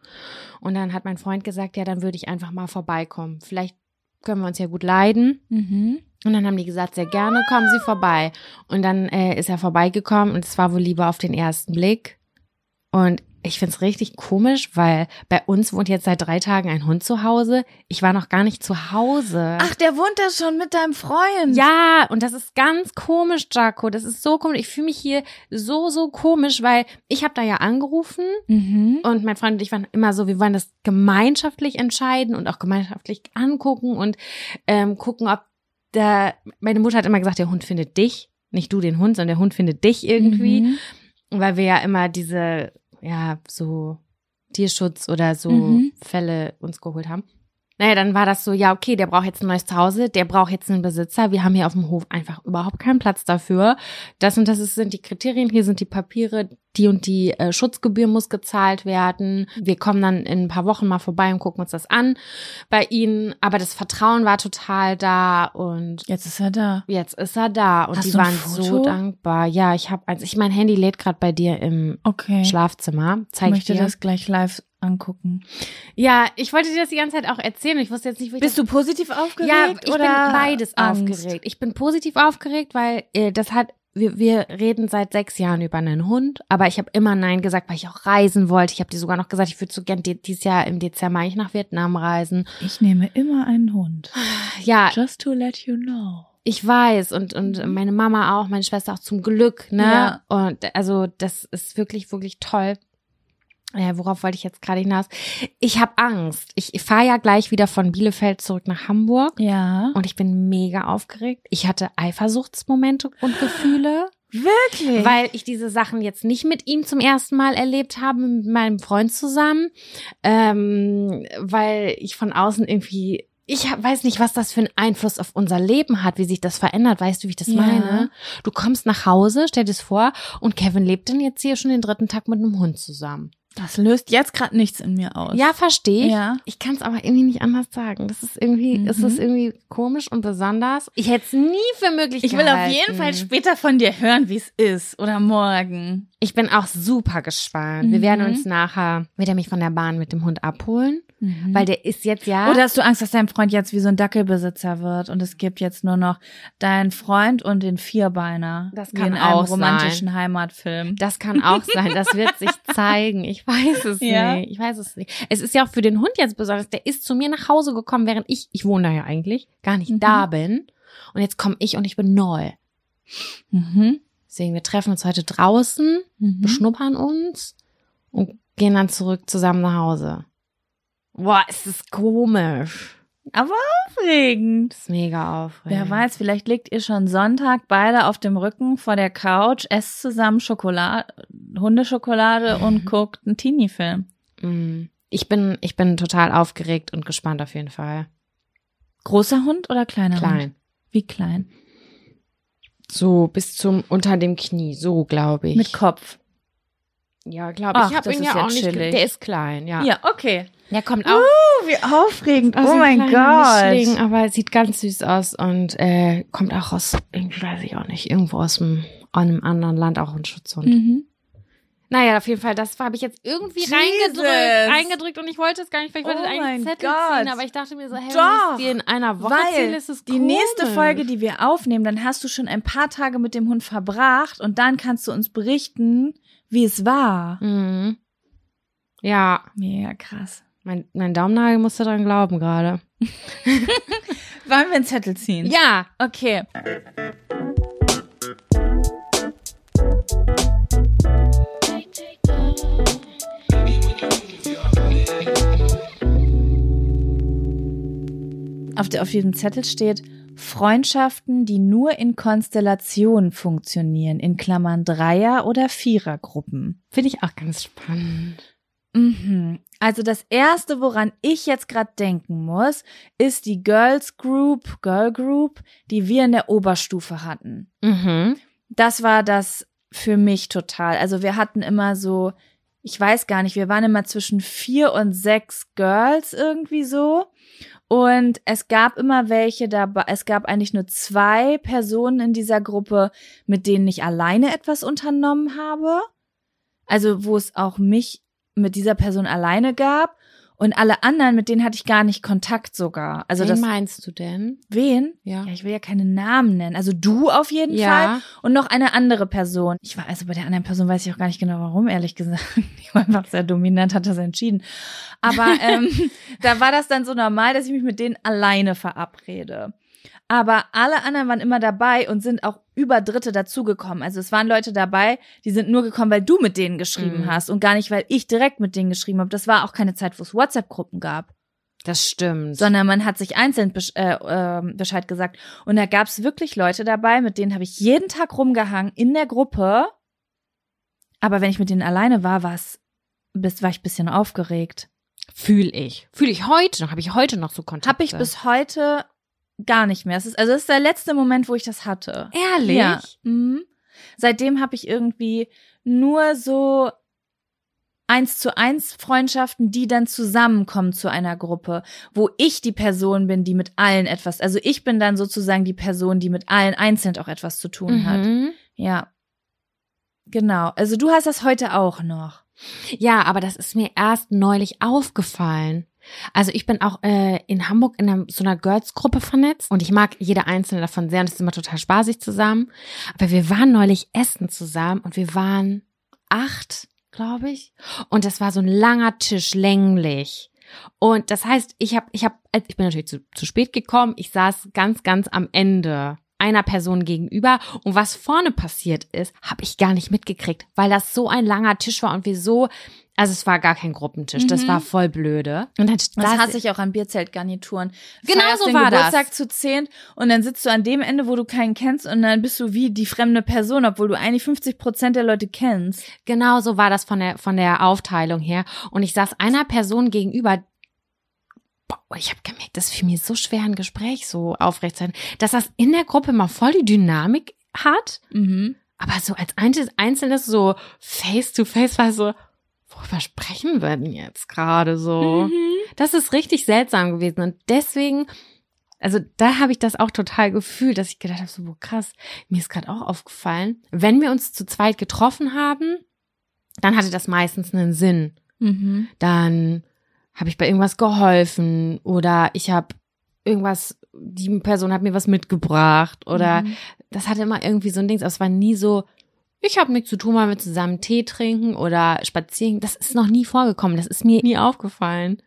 Und dann hat mein Freund gesagt, ja, dann würde ich einfach mal vorbeikommen. Vielleicht können wir uns ja gut leiden. Mhm. Und dann haben die gesagt, sehr gerne, kommen Sie vorbei. Und dann äh, ist er vorbeigekommen und es war wohl lieber auf den ersten Blick. Und ich find's richtig komisch, weil bei uns wohnt jetzt seit drei Tagen ein Hund zu Hause. Ich war noch gar nicht zu Hause. Ach, der wohnt da schon mit deinem Freund. Ja, und das ist ganz komisch, Jaco. Das ist so komisch. Ich fühle mich hier so, so komisch, weil ich habe da ja angerufen Mhm. und mein Freund und ich waren immer so, wir wollen das gemeinschaftlich entscheiden und auch gemeinschaftlich angucken und ähm, gucken, ob der, meine Mutter hat immer gesagt, der Hund findet dich. Nicht du den Hund, sondern der Hund findet dich irgendwie. Mhm. Weil wir ja immer diese, ja, so Tierschutz oder so Mhm. Fälle uns geholt haben. Naja, dann war das so, ja, okay, der braucht jetzt ein neues Zuhause, der braucht jetzt einen Besitzer. Wir haben hier auf dem Hof einfach überhaupt keinen Platz dafür. Das und das sind die Kriterien, hier sind die Papiere, die und die äh, Schutzgebühr muss gezahlt werden. Wir kommen dann in ein paar Wochen mal vorbei und gucken uns das an bei ihnen. Aber das Vertrauen war total da und Jetzt ist er da. jetzt ist er da. Und Hast die waren Foto? so dankbar. Ja, ich habe eins. Ich mein Handy lädt gerade bei dir im Okay. Schlafzimmer. ich Zeig ich möchte dir. das gleich live angucken. Ja, ich wollte dir das die ganze Zeit auch erzählen. Ich wusste jetzt nicht, wie ich Bist du positiv aufgeregt ja, ich oder bin beides Angst? aufgeregt. Ich bin positiv aufgeregt, weil äh, das hat wir, wir reden seit sechs Jahren über einen Hund, aber ich habe immer Nein gesagt, weil ich auch reisen wollte. Ich habe dir sogar noch gesagt, ich würde so gern di- dieses Jahr im Dezember eigentlich nach Vietnam reisen. Ich nehme immer einen Hund. Ja, Just to let you know. ich weiß und und meine Mama auch, meine Schwester auch zum Glück, ne? Ja. Und also das ist wirklich wirklich toll. Ja, worauf wollte ich jetzt gerade hinaus? Ich habe Angst. Ich fahre ja gleich wieder von Bielefeld zurück nach Hamburg. Ja. Und ich bin mega aufgeregt. Ich hatte Eifersuchtsmomente und Gefühle, Wirklich? weil ich diese Sachen jetzt nicht mit ihm zum ersten Mal erlebt habe, mit meinem Freund zusammen, ähm, weil ich von außen irgendwie, ich weiß nicht, was das für einen Einfluss auf unser Leben hat, wie sich das verändert. Weißt du, wie ich das Ja. meine? Du kommst nach Hause, stell dir vor, und Kevin lebt dann jetzt hier schon den dritten Tag mit einem Hund zusammen. Das löst jetzt gerade nichts in mir aus. Ja, verstehe ich. Ja. Ich kann es aber irgendwie nicht anders sagen. Das ist irgendwie, Mhm. es ist irgendwie komisch und besonders. Ich hätte es nie für möglich Ich will auf gehalten. jeden Fall später von dir hören, wie es ist. Oder morgen. Ich bin auch super gespannt. Wir Mhm. werden uns nachher, wird er mich von der Bahn mit dem Hund abholen, weil der ist jetzt ja. Oder hast du Angst, dass dein Freund jetzt wie so ein Dackelbesitzer wird und es gibt jetzt nur noch deinen Freund und den Vierbeiner? Das wie kann in einem auch romantischen Heimatfilm. das kann auch sein. Das wird sich zeigen. Ich weiß es Ja. nicht. Ich weiß es nicht. Es ist ja auch für den Hund jetzt besonders. Der ist zu mir nach Hause gekommen, während ich, ich wohne da ja eigentlich, gar nicht Mhm. da bin. Und jetzt komme ich und ich bin neu. Mhm. Deswegen, wir treffen uns heute draußen. Mhm. beschnuppern uns und gehen dann zurück zusammen nach Hause. Boah, es ist komisch. Aber aufregend. Das ist mega aufregend. Wer weiß, vielleicht liegt ihr schon Sonntag beide auf dem Rücken vor der Couch, esst zusammen Schokolade, Hundeschokolade und guckt einen Teenie-Film. Mm. Ich bin, ich bin total aufgeregt und gespannt auf jeden Fall. Großer Hund oder kleiner Hund? Klein. Wie klein? So bis zum unter dem Knie, so glaube ich. Mit Kopf. ja, glaube ich. Ich habe ihn ja auch nicht. chillig. Der ist klein, ja. Ja, okay. Der kommt auch. Oh, wie aufregend. oh einem mein kleinen Mischling, Gott. aber sieht ganz süß aus und äh, kommt auch aus, irgendwie weiß ich auch nicht, irgendwo aus dem, einem anderen Land, auch ein Schutzhund. Mhm. Naja, auf jeden Fall, das habe ich jetzt irgendwie Jesus. reingedrückt, reingedrückt und ich wollte es gar nicht, weil ich wollte Oh eigentlich mein einen Zettel Gott. ziehen, aber ich dachte mir so, hey, Doch, dir in einer Woche Weil zähle, ist es die komisch. nächste Folge, die wir aufnehmen, dann hast du schon ein paar Tage mit dem Hund verbracht und dann kannst du uns berichten, wie es war. Mhm. Ja, Mega krass. mein, mein Daumennagel musste dran glauben gerade. Wollen wir einen Zettel ziehen? Ja, Okay. Auf, der, auf diesem Zettel steht Freundschaften, die nur in Konstellationen funktionieren, in Klammern Dreier- oder Vierergruppen. finde ich auch ganz spannend. Mhm. Also das erste, woran ich jetzt gerade denken muss, ist die Girls Group, Girl Group, die wir in der Oberstufe hatten. Mhm. Das war das für mich total. Also wir hatten immer so, ich weiß gar nicht, wir waren immer zwischen vier und sechs Girls irgendwie so. Und es gab immer welche dabei, es gab eigentlich nur zwei Personen in dieser Gruppe, mit denen ich alleine etwas unternommen habe. Also wo es auch mich mit dieser Person alleine gab. Und alle anderen, mit denen hatte ich gar nicht Kontakt sogar. Also Wen das meinst du denn? wen? Ja. Ja, ich will ja keine Namen nennen. Also du auf jeden Ja. Fall und noch eine andere Person. Ich war also bei der anderen Person weiß ich auch gar nicht genau warum, ehrlich gesagt. Ich war einfach sehr dominant, hat das entschieden. Aber ähm, da war das dann so normal, dass ich mich mit denen alleine verabrede. Aber alle anderen waren immer dabei und sind auch über Dritte dazugekommen. Also es waren Leute dabei, die sind nur gekommen, weil du mit denen geschrieben Mhm. hast und gar nicht, weil ich direkt mit denen geschrieben habe. Das war auch keine Zeit, wo es WhatsApp-Gruppen gab Das stimmt. sondern man hat sich einzeln besch äh, ähm, Bescheid gesagt. Und da gab es wirklich Leute dabei, mit denen habe ich jeden Tag rumgehangen in der Gruppe. Aber wenn ich mit denen alleine war, war es, bis war ich ein bisschen aufgeregt. Fühl ich. Fühl ich heute noch. Habe ich heute noch so Kontakt. Habe ich bis heute gar nicht mehr. Es ist, also es ist der letzte Moment, wo ich das hatte. Ehrlich? Ja. Mhm. Seitdem habe ich irgendwie nur so eins zu eins Freundschaften, die dann zusammenkommen zu einer Gruppe, wo ich die Person bin, die mit allen etwas, also ich bin dann sozusagen die Person, die mit allen einzeln auch etwas zu tun hat. Mhm. Ja. Genau. Also du hast das heute auch noch. Ja, aber das ist mir erst neulich aufgefallen. Also ich bin auch äh, in Hamburg in einer, so einer Girls-Gruppe vernetzt und ich mag jede einzelne davon sehr und es ist immer total spaßig zusammen. Aber wir waren neulich essen zusammen und wir waren acht, glaube ich. Und das war so ein langer Tisch, länglich. Und das heißt, ich habe, ich habe, ich bin natürlich zu, zu spät gekommen. Ich saß ganz, ganz am Ende einer Person gegenüber und was vorne passiert ist, habe ich gar nicht mitgekriegt, weil das so ein langer Tisch war und wir so, also es war gar kein Gruppentisch, das Mhm. war voll blöde. Und dann Das hasse ich auch an Bierzeltgarnituren. Genau so war das. Geburtstag zu zehn und dann sitzt du an dem Ende, wo du keinen kennst und dann bist du wie die fremde Person, obwohl du eigentlich 50 Prozent der Leute kennst. Genau so war das von der, von der Aufteilung her. Und ich saß einer Person gegenüber, boah, ich habe gemerkt, das fiel mir so schwer, ein Gespräch so aufrecht zu sein, dass das in der Gruppe mal voll die Dynamik hat, Mhm. aber so als einzelnes, einzelnes so face to face war so, worüber sprechen wir denn jetzt gerade so? Mhm. Das ist richtig seltsam gewesen und deswegen, also da habe ich das auch total gefühlt, dass ich gedacht habe, so boah, krass, mir ist gerade auch aufgefallen, wenn wir uns zu zweit getroffen haben, dann hatte das meistens einen Sinn. Mhm. Dann habe ich bei irgendwas geholfen oder ich habe irgendwas, die Person hat mir was mitgebracht oder Mhm. das hatte immer irgendwie so ein Ding, aber es war nie so, ich habe nichts zu tun, weil wir zusammen Tee trinken oder spazieren. Das ist noch nie vorgekommen. Das ist mir nie aufgefallen.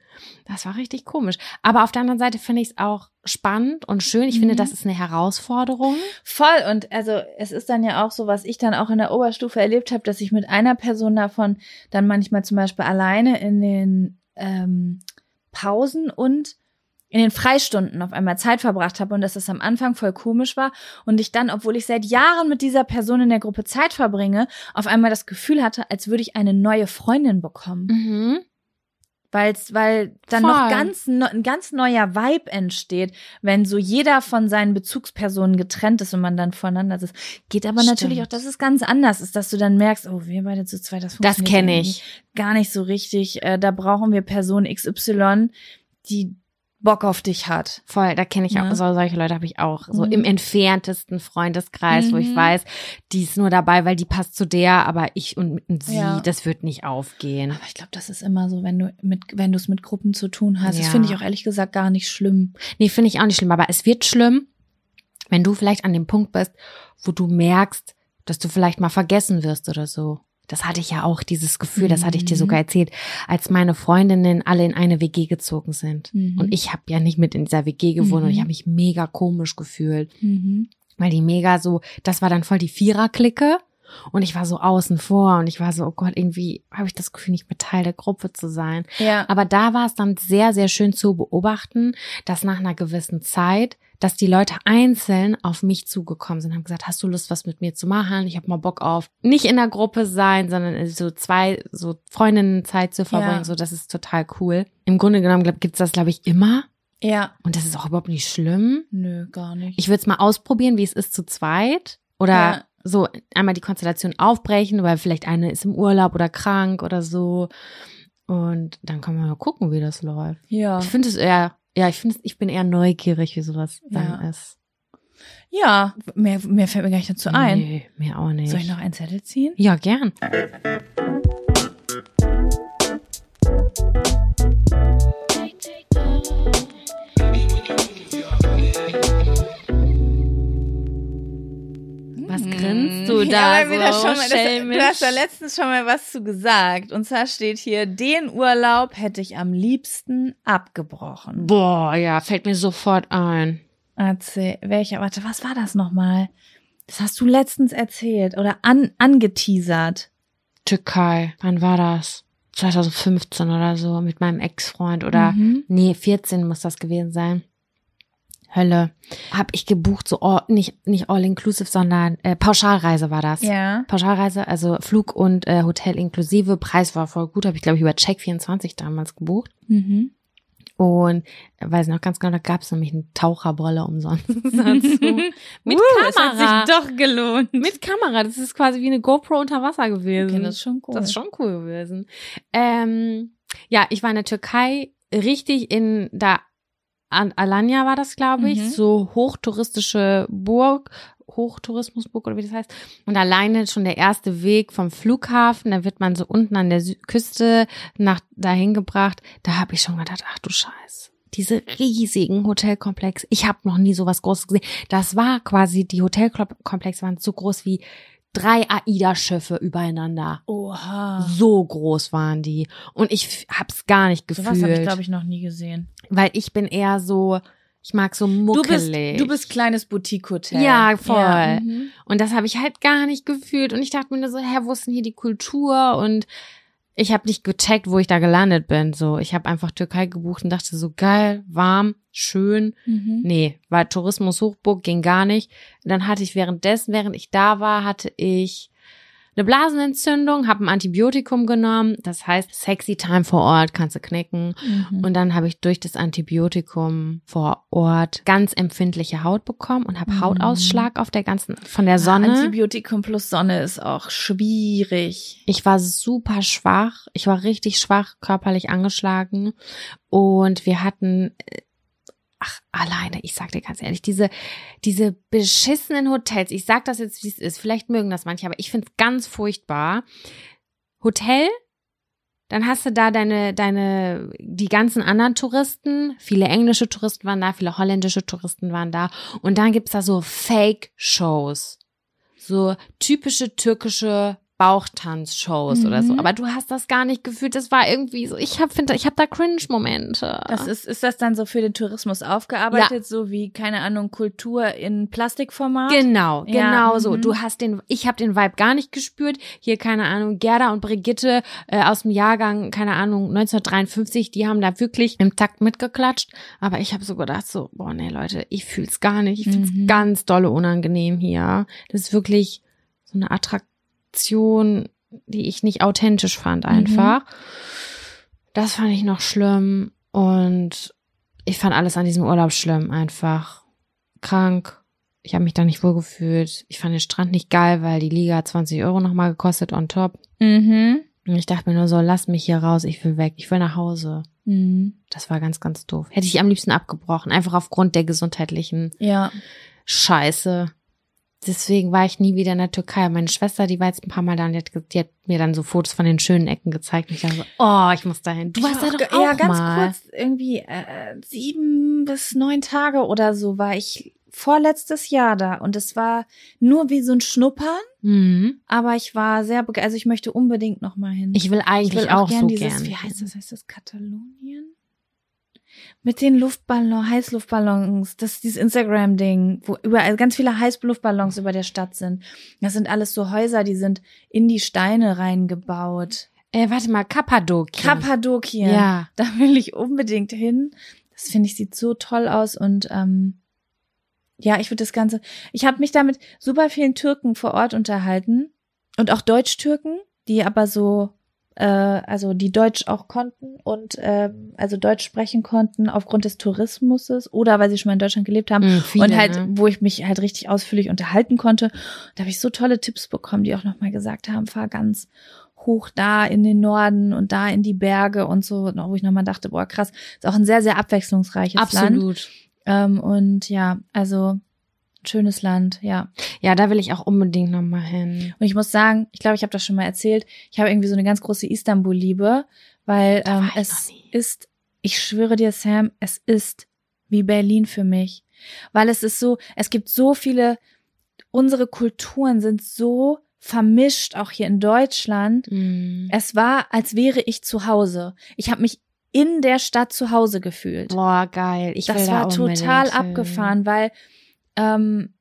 Das war richtig komisch. Aber auf der anderen Seite finde ich es auch spannend und schön. Ich finde, Mhm. das ist eine Herausforderung. Voll und also es ist dann ja auch so, was ich dann auch in der Oberstufe erlebt habe, dass ich mit einer Person davon dann manchmal zum Beispiel alleine in den ähm, Pausen und in den Freistunden auf einmal Zeit verbracht habe und dass das am Anfang voll komisch war und ich dann, obwohl ich seit Jahren mit dieser Person in der Gruppe Zeit verbringe, auf einmal das Gefühl hatte, als würde ich eine neue Freundin bekommen. Mhm. Weil's, weil dann Voll. noch ganz ne, ein ganz neuer Vibe entsteht, wenn so jeder von seinen Bezugspersonen getrennt ist und man dann voneinander ist. Geht aber natürlich Stimmt. auch, dass es ganz anders ist, dass du dann merkst, oh, wir beide zu zweit, das Das funktioniert kenne irgendwie ich. gar nicht so richtig. Äh, da brauchen wir Person XY, die Bock auf dich hat. Voll, da kenne ich auch, Ja. so, solche Leute habe ich auch. So Mhm. im entferntesten Freundeskreis, wo ich Mhm. weiß, die ist nur dabei, weil die passt zu der, aber ich und, und sie, Ja. das wird nicht aufgehen. Aber ich glaube, das ist immer so, wenn du mit, wenn du es mit Gruppen zu tun hast. Das Ja. finde ich auch ehrlich gesagt gar nicht schlimm. Nee, finde ich auch nicht schlimm, aber es wird schlimm, wenn du vielleicht an dem Punkt bist, wo du merkst, dass du vielleicht mal vergessen wirst oder so. Das hatte ich ja auch, dieses Gefühl, das hatte ich dir Mhm. sogar erzählt, als meine Freundinnen alle in eine WG gezogen sind. Mhm. Und ich habe ja nicht mit in dieser WG gewohnt und ich Mhm. habe mich mega komisch gefühlt. Mhm. weil die mega so, das war dann voll die Vierer-Clique und ich war so außen vor und ich war so, oh Gott, irgendwie habe ich das Gefühl, nicht mehr Teil der Gruppe zu sein. Ja. Aber da war es dann sehr, sehr schön zu beobachten, dass nach einer gewissen Zeit, dass die Leute einzeln auf mich zugekommen sind, haben gesagt, hast du Lust, was mit mir zu machen? Ich habe mal Bock auf nicht in der Gruppe sein, sondern so zwei, so Freundinnen Zeit zu verbringen. Ja. So, das ist total cool. Im Grunde genommen glaub, gibt's das, glaube ich, immer. Ja. Und das ist auch überhaupt nicht schlimm. Nö, gar nicht. Ich würde es mal ausprobieren, wie es ist zu zweit. Oder Ja. so einmal die Konstellation aufbrechen, weil vielleicht eine ist im Urlaub oder krank oder so. Und dann kann man mal gucken, wie das läuft. ja. Ich finde es eher, ja, ich finde ich bin eher neugierig, wie sowas dann Ja. ist. Ja, mehr, mehr fällt mir gar nicht dazu ein. Nee, mir auch nicht. Soll ich noch einen Zettel ziehen? Ja, gern. Grinst du Ja, da da so schon mal, das, du hast da letztens schon mal was zu gesagt. Und zwar steht hier, den Urlaub hätte ich am liebsten abgebrochen. Boah, ja, fällt mir sofort ein. Erzähl, welcher, warte, was war das nochmal? Das hast du letztens erzählt oder an, angeteasert. Türkei, wann war das? 2015 oder so, mit meinem Ex-Freund oder, Mhm. nee, 14 muss das gewesen sein. Hölle. Hab ich gebucht, so all, nicht, nicht all-inclusive, sondern äh, Pauschalreise war das. Ja. Pauschalreise, also Flug und äh, Hotel inklusive. Preis war voll gut, habe ich glaube ich über Check24 damals gebucht. Mhm. Und äh, weiß noch ganz genau, da gab es nämlich eine Taucherbrille umsonst dazu. Mit uh, Es hat Kamera. sich doch gelohnt. Mit Kamera. Das ist quasi wie eine GoPro unter Wasser gewesen. Okay, das ist schon cool. Das ist schon cool gewesen. Ähm, ja, ich war in der Türkei richtig in da Alanya war das, glaube ich, Mhm. so hochtouristische Burg, Hochtourismusburg oder wie das heißt. Und alleine schon der erste Weg vom Flughafen, da wird man so unten an der Sü Küste nach dahin gebracht. Da habe ich schon gedacht, ach du Scheiße. Diese riesigen Hotelkomplexe. Ich habe noch nie sowas Großes gesehen. Das war quasi, die Hotelkomplexe waren so groß wie drei AIDA-Schiffe übereinander. Oha. So groß waren die. Und ich hab's gar nicht So was habe ich, gefühlt. glaube ich, noch nie gesehen. weil ich bin eher so, ich mag so Du bist, muckelig. du bist kleines Boutique-Hotel. Ja, voll. mhm. Und das habe ich halt gar nicht gefühlt. Und ich dachte mir nur so, hä, wo ist denn hier die Kultur? Und ich habe nicht gecheckt, wo ich da gelandet bin. So, ich habe einfach Türkei gebucht und dachte so, geil, warm, schön. Mhm. Nee, war Tourismus Hochburg, ging gar nicht. Und dann hatte ich währenddessen, während ich da war, hatte ich eine Blasenentzündung, habe ein Antibiotikum genommen. Das heißt, sexy time vor Ort, kannst du knicken. Mhm. Und dann habe ich durch das Antibiotikum vor Ort ganz empfindliche Haut bekommen und habe Mhm. Hautausschlag auf der ganzen, von der Sonne. Antibiotikum plus Sonne ist auch schwierig. Ich war super schwach. Ich war richtig schwach, körperlich angeschlagen. Und wir hatten, äh, ach, alleine, ich sag dir ganz ehrlich, diese, diese beschissenen Hotels, ich sag das jetzt, wie es ist, vielleicht mögen das manche, aber ich find's ganz furchtbar. Hotel, dann hast du da deine, deine, die ganzen anderen Touristen, viele englische Touristen waren da, viele holländische Touristen waren da. Und dann gibt's da so Fake-Shows. So typische türkische Bauchtanz-Shows oder so. Mhm. Aber du hast das gar nicht gefühlt. Das war irgendwie so, ich hab, finde, ich hab da Cringe-Momente. Das ist, ist das dann so für den Tourismus aufgearbeitet, so wie, keine Ahnung, Kultur in Plastikformat? Genau, Ja, genau so. mhm. Du hast den, ich habe den Vibe gar nicht gespürt. Hier, keine Ahnung, Gerda und Brigitte äh, aus dem Jahrgang, keine Ahnung, 1953, die haben da wirklich im Takt mitgeklatscht. Aber ich habe so gedacht, so, boah, nee, Leute, ich fühl's gar nicht. Ich find's Mhm. ganz dolle unangenehm hier. Das ist wirklich so eine Attraktion, die ich nicht authentisch fand einfach. Das fand ich noch schlimm und ich fand alles an diesem Urlaub schlimm einfach. Krank. Ich habe mich da nicht wohl gefühlt. Ich fand den Strand nicht geil, weil die Liga hat 20 Euro nochmal gekostet on top. Mhm. Und ich dachte mir nur so, lass mich hier raus, ich will weg, ich will nach Hause. mhm. Das war ganz, ganz doof. Hätte ich am liebsten abgebrochen, einfach aufgrund der gesundheitlichen Ja. Scheiße. Deswegen war ich nie wieder in der Türkei. Meine Schwester, die war jetzt ein paar Mal da und die hat, die hat mir dann so Fotos von den schönen Ecken gezeigt. Und ich dachte so, oh, ich muss dahin. Du Ich warst da doch auch, auch Ja, ganz mal. kurz, irgendwie äh, sieben bis neun Tage oder so war ich vorletztes Jahr da. Und es war nur wie so ein Schnuppern, Mhm. aber ich war sehr begeistert. Also ich möchte unbedingt noch mal hin. Ich will eigentlich auch, gern so dieses, gern. Wie heißt das? Heißt das Katalonien? Mit den Luftballons, Heißluftballons, das ist dieses Instagram-Ding, wo überall ganz viele Heißluftballons über der Stadt sind. Das sind alles so Häuser, die sind in die Steine reingebaut. Äh, warte mal, Kappadokien. Kappadokien. Ja. Da will ich unbedingt hin. Das finde ich sieht so toll aus und ähm, ja, ich würde das Ganze. Ich habe mich da mit super vielen Türken vor Ort unterhalten und auch Deutsch-Türken, die aber so, äh, also die Deutsch auch konnten und ähm, also Deutsch sprechen konnten aufgrund des Tourismuses oder weil sie schon mal in Deutschland gelebt haben. Mhm, viele, und halt, ne? wo ich mich halt richtig ausführlich unterhalten konnte. Da habe ich so tolle Tipps bekommen, die auch nochmal gesagt haben, fahr ganz hoch da in den Norden und da in die Berge und so, wo ich nochmal dachte, boah, krass, ist auch ein sehr, sehr abwechslungsreiches Land. Absolut. Ähm, und ja, also schönes Land, ja. Ja, da will ich auch unbedingt noch mal hin. Und ich muss sagen, ich glaube, ich habe das schon mal erzählt, ich habe irgendwie so eine ganz große Istanbul-Liebe, weil Da ähm, es ist, ich schwöre dir, Sam, es ist wie Berlin für mich. Weil es ist so, es gibt so viele unsere Kulturen sind so vermischt, auch hier in Deutschland. Mhm. Es war, als wäre ich zu Hause. Ich habe mich in der Stadt zu Hause gefühlt. Boah, geil. Ich das da war unbedingt total abgefahren, weil ähm,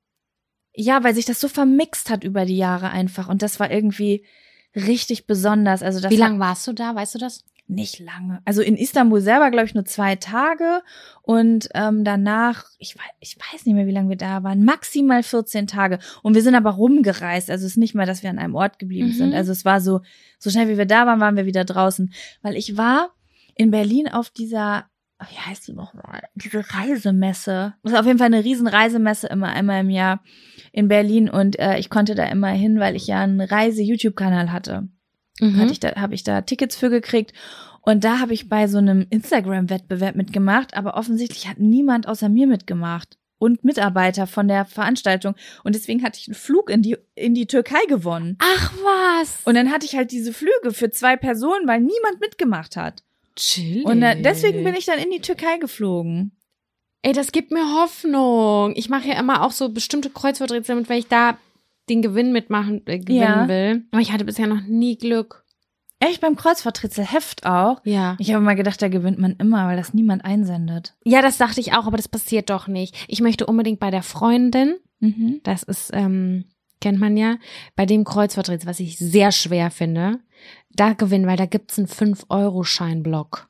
ja, weil sich das so vermixt hat über die Jahre einfach und das war irgendwie richtig besonders. Also das Wie lange warst du da? Weißt du das? Nicht lange. Also in Istanbul selber, glaube ich, nur zwei Tage. Und ähm, danach, ich weiß, ich weiß nicht mehr, wie lange wir da waren, maximal 14 Tage. Und wir sind aber rumgereist. Also es ist nicht mal, dass wir an einem Ort geblieben Mhm. sind. Also es war so, so schnell wie wir da waren, waren wir wieder draußen. Weil ich war in Berlin auf dieser, wie heißt sie nochmal? Diese Reisemesse. Das ist auf jeden Fall eine riesen Reisemesse immer einmal im Jahr in Berlin. Und äh, ich konnte da immer hin, weil ich ja einen Reise-YouTube-Kanal hatte Mhm. hatte ich da, habe ich da Tickets für gekriegt. Und da habe ich bei so einem Instagram-Wettbewerb mitgemacht, aber offensichtlich hat niemand außer mir mitgemacht. Und Mitarbeiter von der Veranstaltung. Und deswegen hatte ich einen Flug in die, in die Türkei gewonnen. Ach was. Und dann hatte ich halt diese Flüge für zwei Personen, weil niemand mitgemacht hat. Chill. Und deswegen bin ich dann in die Türkei geflogen. Ey, das gibt mir Hoffnung. Ich mache ja immer auch so bestimmte Kreuzworträtsel, damit, weil ich da den Gewinn mitmachen äh, gewinnen Ja. will. Aber ich hatte bisher noch nie Glück. Echt beim Kreuzfahrträtsel Heft auch. Ja. Ich habe immer gedacht, da gewinnt man immer, weil das niemand einsendet. Ja, das dachte ich auch, aber das passiert doch nicht. Ich möchte unbedingt bei der Freundin, Mhm. das ist, ähm, kennt man ja, bei dem Kreuzworträtsel, was ich sehr schwer finde, da gewinnen, weil da gibt's einen 5-Euro-Scheinblock.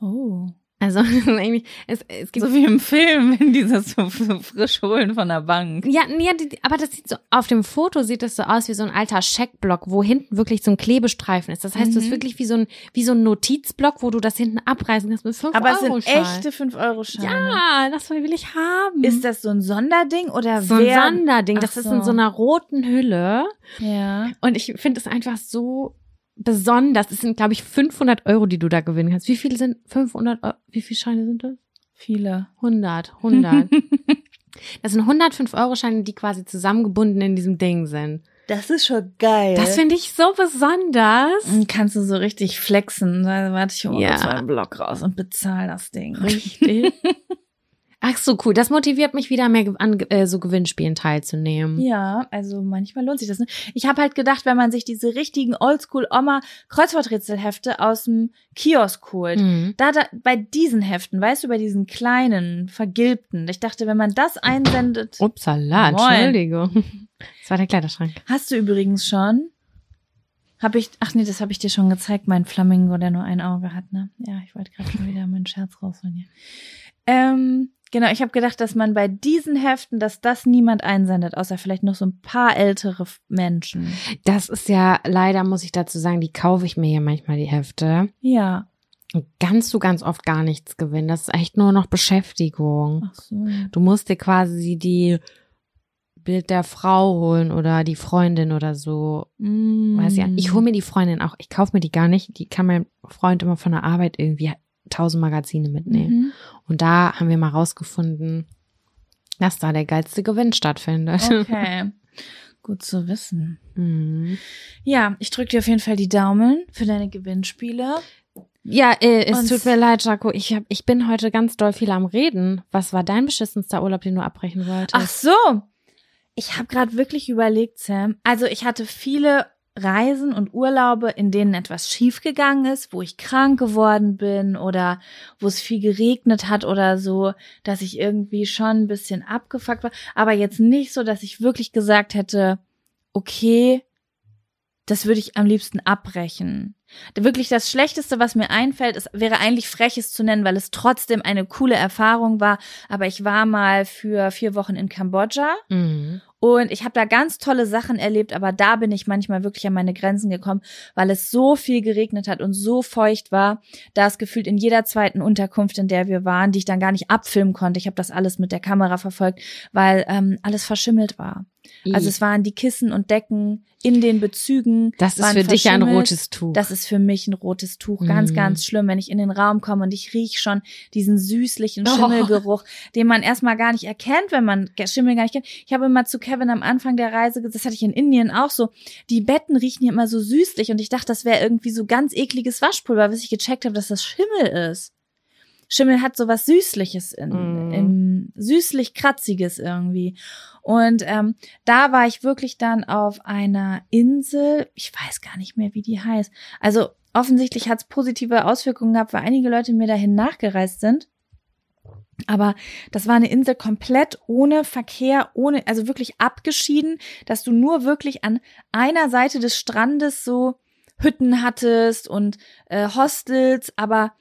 Oh. Also eigentlich, es, es gibt So wie im Film, wenn die das so, so frisch holen von der Bank. Ja, die, aber das sieht so, auf dem Foto sieht das so aus wie so ein alter Scheckblock, wo hinten wirklich so ein Klebestreifen ist. Das heißt, Mhm. das ist wirklich wie so ein, wie so ein Notizblock, wo du das hinten abreißen kannst mit 5 Aber es Euro sind echte 5-Euro-Scheine. Ja, das will ich haben. Ist das so ein Sonderding oder so ein wer? Sonderding. Das Ach ist in so. so einer roten Hülle. Ja. Und ich finde es einfach so besonders. Es sind, glaube ich, 500 Euro, die du da gewinnen kannst. Wie viele sind 500 Euro? Wie viele Scheine sind das? Viele. 100, 100. das sind 105 Euro Scheine, die quasi zusammengebunden in diesem Ding sind. Das ist schon geil. Das finde ich so besonders. Dann kannst du so richtig flexen. Da warte ich hol Ja. ja. so einen Block raus und bezahl das Ding. Richtig. Ach so, cool. Das motiviert mich wieder mehr an äh, so Gewinnspielen teilzunehmen. Ja, also manchmal lohnt sich das. Ne? Ich habe halt gedacht, wenn man sich diese richtigen Oldschool-Oma-Kreuzworträtselhefte aus dem Kiosk holt, Mhm. da, da bei diesen Heften, weißt du, bei diesen kleinen, vergilbten, ich dachte, wenn man das einsendet, Upsala, Moin. Entschuldigung. Das war der Kleiderschrank. hast du übrigens schon. Hab ich, ach nee, das habe ich dir schon gezeigt, mein Flamingo, der nur ein Auge hat, ne? Ja, ich wollte gerade schon wieder meinen Scherz rausholen hier. Ähm, genau, ich habe gedacht, dass man bei diesen Heften, dass das niemand einsendet, außer vielleicht noch so ein paar ältere Menschen. Das ist ja, leider muss ich dazu sagen, die kaufe ich mir ja manchmal, die Hefte. Ja. Und kannst du ganz oft gar nichts gewinnen. Das ist echt nur noch Beschäftigung. Ach so. Du musst dir quasi die Bild der Frau holen oder die Freundin oder so. Mm. Weiß ja. Ich hole mir die Freundin auch. Ich kaufe mir die gar nicht. Die kann mein Freund immer von der Arbeit irgendwie tausend Magazine mitnehmen. Mhm. Und da haben wir mal rausgefunden, dass da der geilste Gewinn stattfindet. Okay. Gut zu wissen. Mhm. Ja, ich drücke dir auf jeden Fall die Daumen für deine Gewinnspiele. Ja, äh, es Und- tut mir leid, Jaco. Ich, hab, ich bin heute ganz doll viel am Reden. Was war dein beschissenster Urlaub, den du abbrechen wolltest? Ach so. Ich habe gerade wirklich überlegt, Sam. Also ich hatte viele Reisen und Urlaube, in denen etwas schiefgegangen ist, wo ich krank geworden bin oder wo es viel geregnet hat oder so, dass ich irgendwie schon ein bisschen abgefuckt war. Aber jetzt nicht so, dass ich wirklich gesagt hätte, okay, das würde ich am liebsten abbrechen. Wirklich das Schlechteste, was mir einfällt, ist, wäre eigentlich freches zu nennen, weil es trotzdem eine coole Erfahrung war. Aber ich war mal für vier Wochen in Kambodscha Mhm. und ich habe da ganz tolle Sachen erlebt, aber da bin ich manchmal wirklich an meine Grenzen gekommen, weil es so viel geregnet hat und so feucht war, da es gefühlt in jeder zweiten Unterkunft, in der wir waren, die ich dann gar nicht abfilmen konnte. Ich habe das alles mit der Kamera verfolgt, weil ähm, alles verschimmelt war. Also es waren die Kissen und Decken in den Bezügen. das ist für dich ein rotes Tuch. Das ist für mich ein rotes Tuch. Ganz, Mhm. ganz schlimm, wenn ich in den Raum komme und ich riech schon diesen süßlichen Oh. Schimmelgeruch, den man erstmal gar nicht erkennt, wenn man Schimmel gar nicht kennt. Ich habe immer zu Kevin am Anfang der Reise, gesagt, das hatte ich in Indien auch so, die Betten riechen hier immer so süßlich und ich dachte, das wäre irgendwie so ganz ekliges Waschpulver, bis ich gecheckt habe, dass das Schimmel ist. Schimmel hat so was Süßliches in, Mm. in süßlich kratziges irgendwie. Und ähm, da war ich wirklich dann auf einer Insel, ich weiß gar nicht mehr, wie die heißt. Also offensichtlich hat es positive Auswirkungen gehabt, weil einige Leute mir dahin nachgereist sind. Aber das war eine Insel komplett ohne Verkehr, ohne, also wirklich abgeschieden, dass du nur wirklich an einer Seite des Strandes so Hütten hattest und äh, Hostels, aber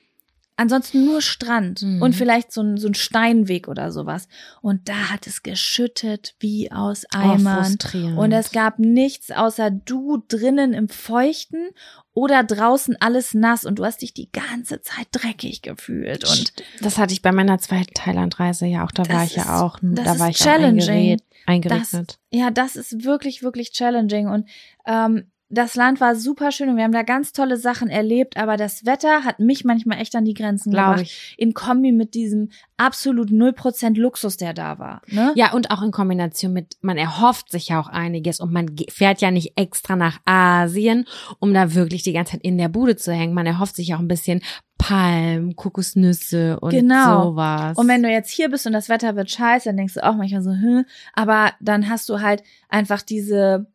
ansonsten nur Strand Mhm. und vielleicht so ein, so ein Steinweg oder sowas. Und da hat es geschüttet wie aus Oh, Eimern. frustrierend. und es gab nichts außer du drinnen im Feuchten oder draußen alles nass und du hast dich die ganze Zeit dreckig gefühlt. Und das hatte ich bei meiner zweiten Thailandreise ja auch. Da war Das ich ja ist- auch. das Da war ich auch challenging. eingered- eingeregnet. Ja, das ist wirklich, wirklich challenging. Und ähm, das Land war super schön und wir haben da ganz tolle Sachen erlebt, aber das Wetter hat mich manchmal echt an die Grenzen Glaube gebracht. ich. In Kombi mit diesem absolut 0% Luxus, der da war. Ne? Ja, und auch in Kombination mit, man erhofft sich ja auch einiges und man fährt ja nicht extra nach Asien, um da wirklich die ganze Zeit in der Bude zu hängen. Man erhofft sich auch ein bisschen Palm, Kokosnüsse und Genau. sowas. Und wenn du jetzt hier bist und das Wetter wird scheiße, dann denkst du auch manchmal so, hm, aber dann hast du halt einfach diese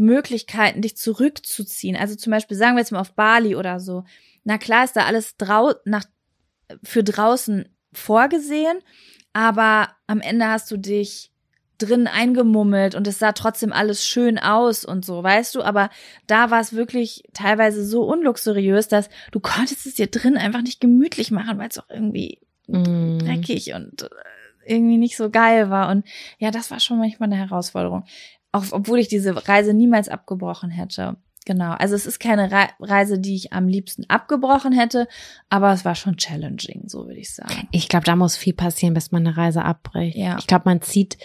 Möglichkeiten, dich zurückzuziehen. Also zum Beispiel, sagen wir jetzt mal auf Bali oder so. Na klar ist da alles drau nach, für draußen vorgesehen, aber am Ende hast du dich drin eingemummelt und es sah trotzdem alles schön aus und so, weißt du? Aber da war es wirklich teilweise so unluxuriös, dass du konntest es dir drin einfach nicht gemütlich machen, weil es auch irgendwie Mm. dreckig und äh, irgendwie nicht so geil war. Und ja, das war schon manchmal eine Herausforderung. Auch obwohl ich diese Reise niemals abgebrochen hätte. Genau. Also es ist keine Re Reise, die ich am liebsten abgebrochen hätte, aber es war schon challenging, so würde ich sagen. Ich glaube, da muss viel passieren, bis man eine Reise abbricht. Ja. Ich glaube, man zieht,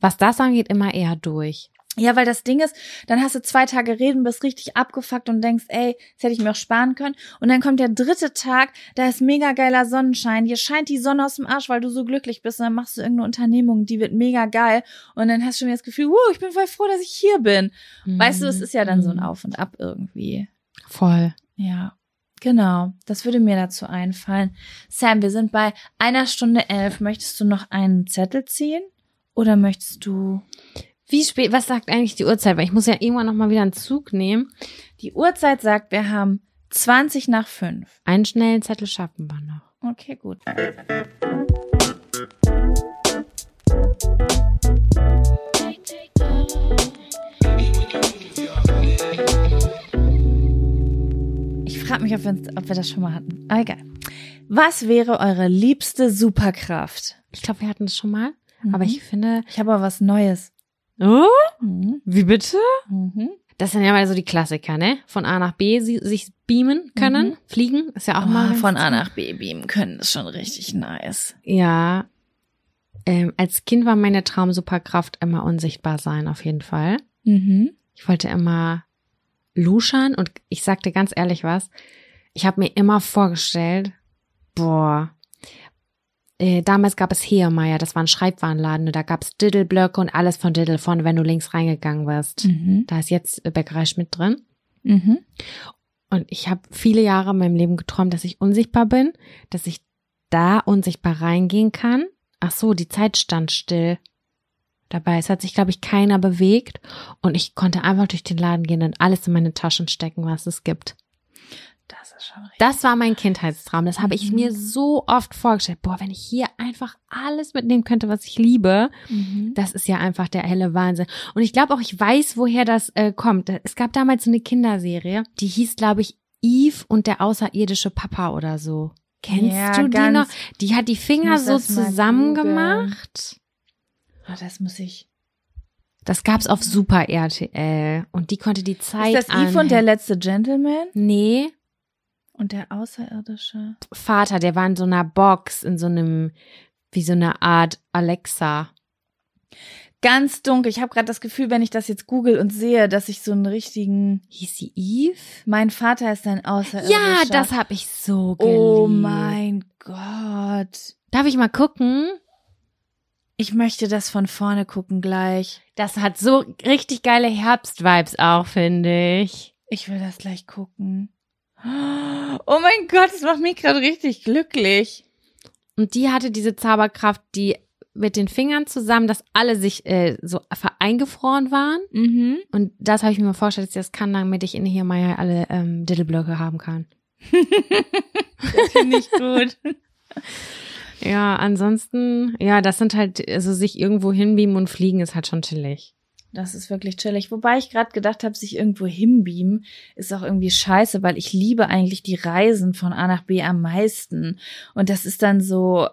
was das angeht, immer eher durch. Ja, weil das Ding ist, dann hast du zwei Tage reden, bist richtig abgefuckt und denkst, ey, das hätte ich mir auch sparen können. Und dann kommt der dritte Tag, da ist mega geiler Sonnenschein, dir scheint die Sonne aus dem Arsch, weil du so glücklich bist. Und dann machst du irgendeine Unternehmung, die wird mega geil. Und dann hast du schon wieder das Gefühl, wow, ich bin voll froh, dass ich hier bin. Weißt du, es ist ja dann so ein Mhm. Auf und Ab irgendwie. Voll. Ja. Genau, das würde mir dazu einfallen. Sam, wir sind bei einer Stunde elf. Möchtest du noch einen Zettel ziehen? Oder möchtest du Wie spät, was sagt eigentlich die Uhrzeit? Weil ich muss ja irgendwann noch mal wieder einen Zug nehmen. Die Uhrzeit sagt, wir haben 20 nach 5. Einen schnellen Zettel schaffen wir noch. Okay, gut. Ich frage mich, ob wir, ob wir das schon mal hatten. Aber egal. Was wäre eure liebste Superkraft? Ich glaube, wir hatten das schon mal. Mhm. Aber ich finde. Ich habe aber was Neues. Oh? Mhm. Wie bitte? Mhm. Das sind ja mal so die Klassiker, ne? Von A nach B sie, sich beamen können. Mhm. Fliegen ist ja auch Oh, mal. von A nach B beamen können ist schon richtig nice. Ja. Ähm, als Kind war meine Traumsuperkraft immer unsichtbar sein, auf jeden Fall. Mhm. Ich wollte immer luschern und ich sagte ganz ehrlich was. Ich habe mir immer vorgestellt, boah, äh, damals gab es Heermeier, das war ein Schreibwarenladen, und da gab es Diddleblöcke und alles von Diddle vorne, wenn du links reingegangen wirst. Mhm. Da ist jetzt äh, Bäckerei Schmidt drin. Mhm. Und ich habe viele Jahre in meinem Leben geträumt, dass ich unsichtbar bin, dass ich da unsichtbar reingehen kann. Ach so, die Zeit stand still. Dabei, es hat sich, glaube ich, keiner bewegt und ich konnte einfach durch den Laden gehen und alles in meine Taschen stecken, was es gibt. Das ist schon richtig. Das war mein Kindheitstraum. Das habe ich Mhm. mir so oft vorgestellt. Boah, wenn ich hier einfach alles mitnehmen könnte, was ich liebe, Mhm. das ist ja einfach der helle Wahnsinn. Und ich glaube auch, ich weiß, woher das äh, kommt. Es gab damals so eine Kinderserie, die hieß, glaube ich, Eve und der außerirdische Papa oder so. Kennst Ja, du die noch? Die hat die Finger so zusammen gemacht. Oh, das muss ich. Das gab's auf Super RTL und die konnte die Zeit Ist das Eve und der letzte Gentleman? Nee, Und der Außerirdische? Vater, der war in so einer Box, in so einem, wie so eine Art Alexa. Ganz dunkel. Ich habe gerade das Gefühl, wenn ich das jetzt google und sehe, dass ich so einen richtigen. Hieß sie Eve? Mein Vater ist ein Außerirdischer. Ja, das habe ich so geliebt. Oh mein Gott. Darf ich mal gucken? Ich möchte das von vorne gucken gleich. Das hat so richtig geile Herbst-Vibes auch, finde ich. Ich will das gleich gucken. Oh mein Gott, das macht mich gerade richtig glücklich. Und die hatte diese Zauberkraft, die mit den Fingern zusammen, dass alle sich äh, so eingefroren waren. Mhm. Und das habe ich mir mal vorgestellt, dass ich das kann, damit ich in hier mal alle ähm, Diddleblöcke haben kann. Das finde ich gut. Ja, ansonsten, ja, das sind halt, also sich irgendwo hinbeamen und fliegen ist halt schon chillig. Das ist wirklich chillig. Wobei ich gerade gedacht habe, sich irgendwo hinbeamen, ist auch irgendwie scheiße, weil ich liebe eigentlich die Reisen von A nach B am meisten. Und das ist dann so,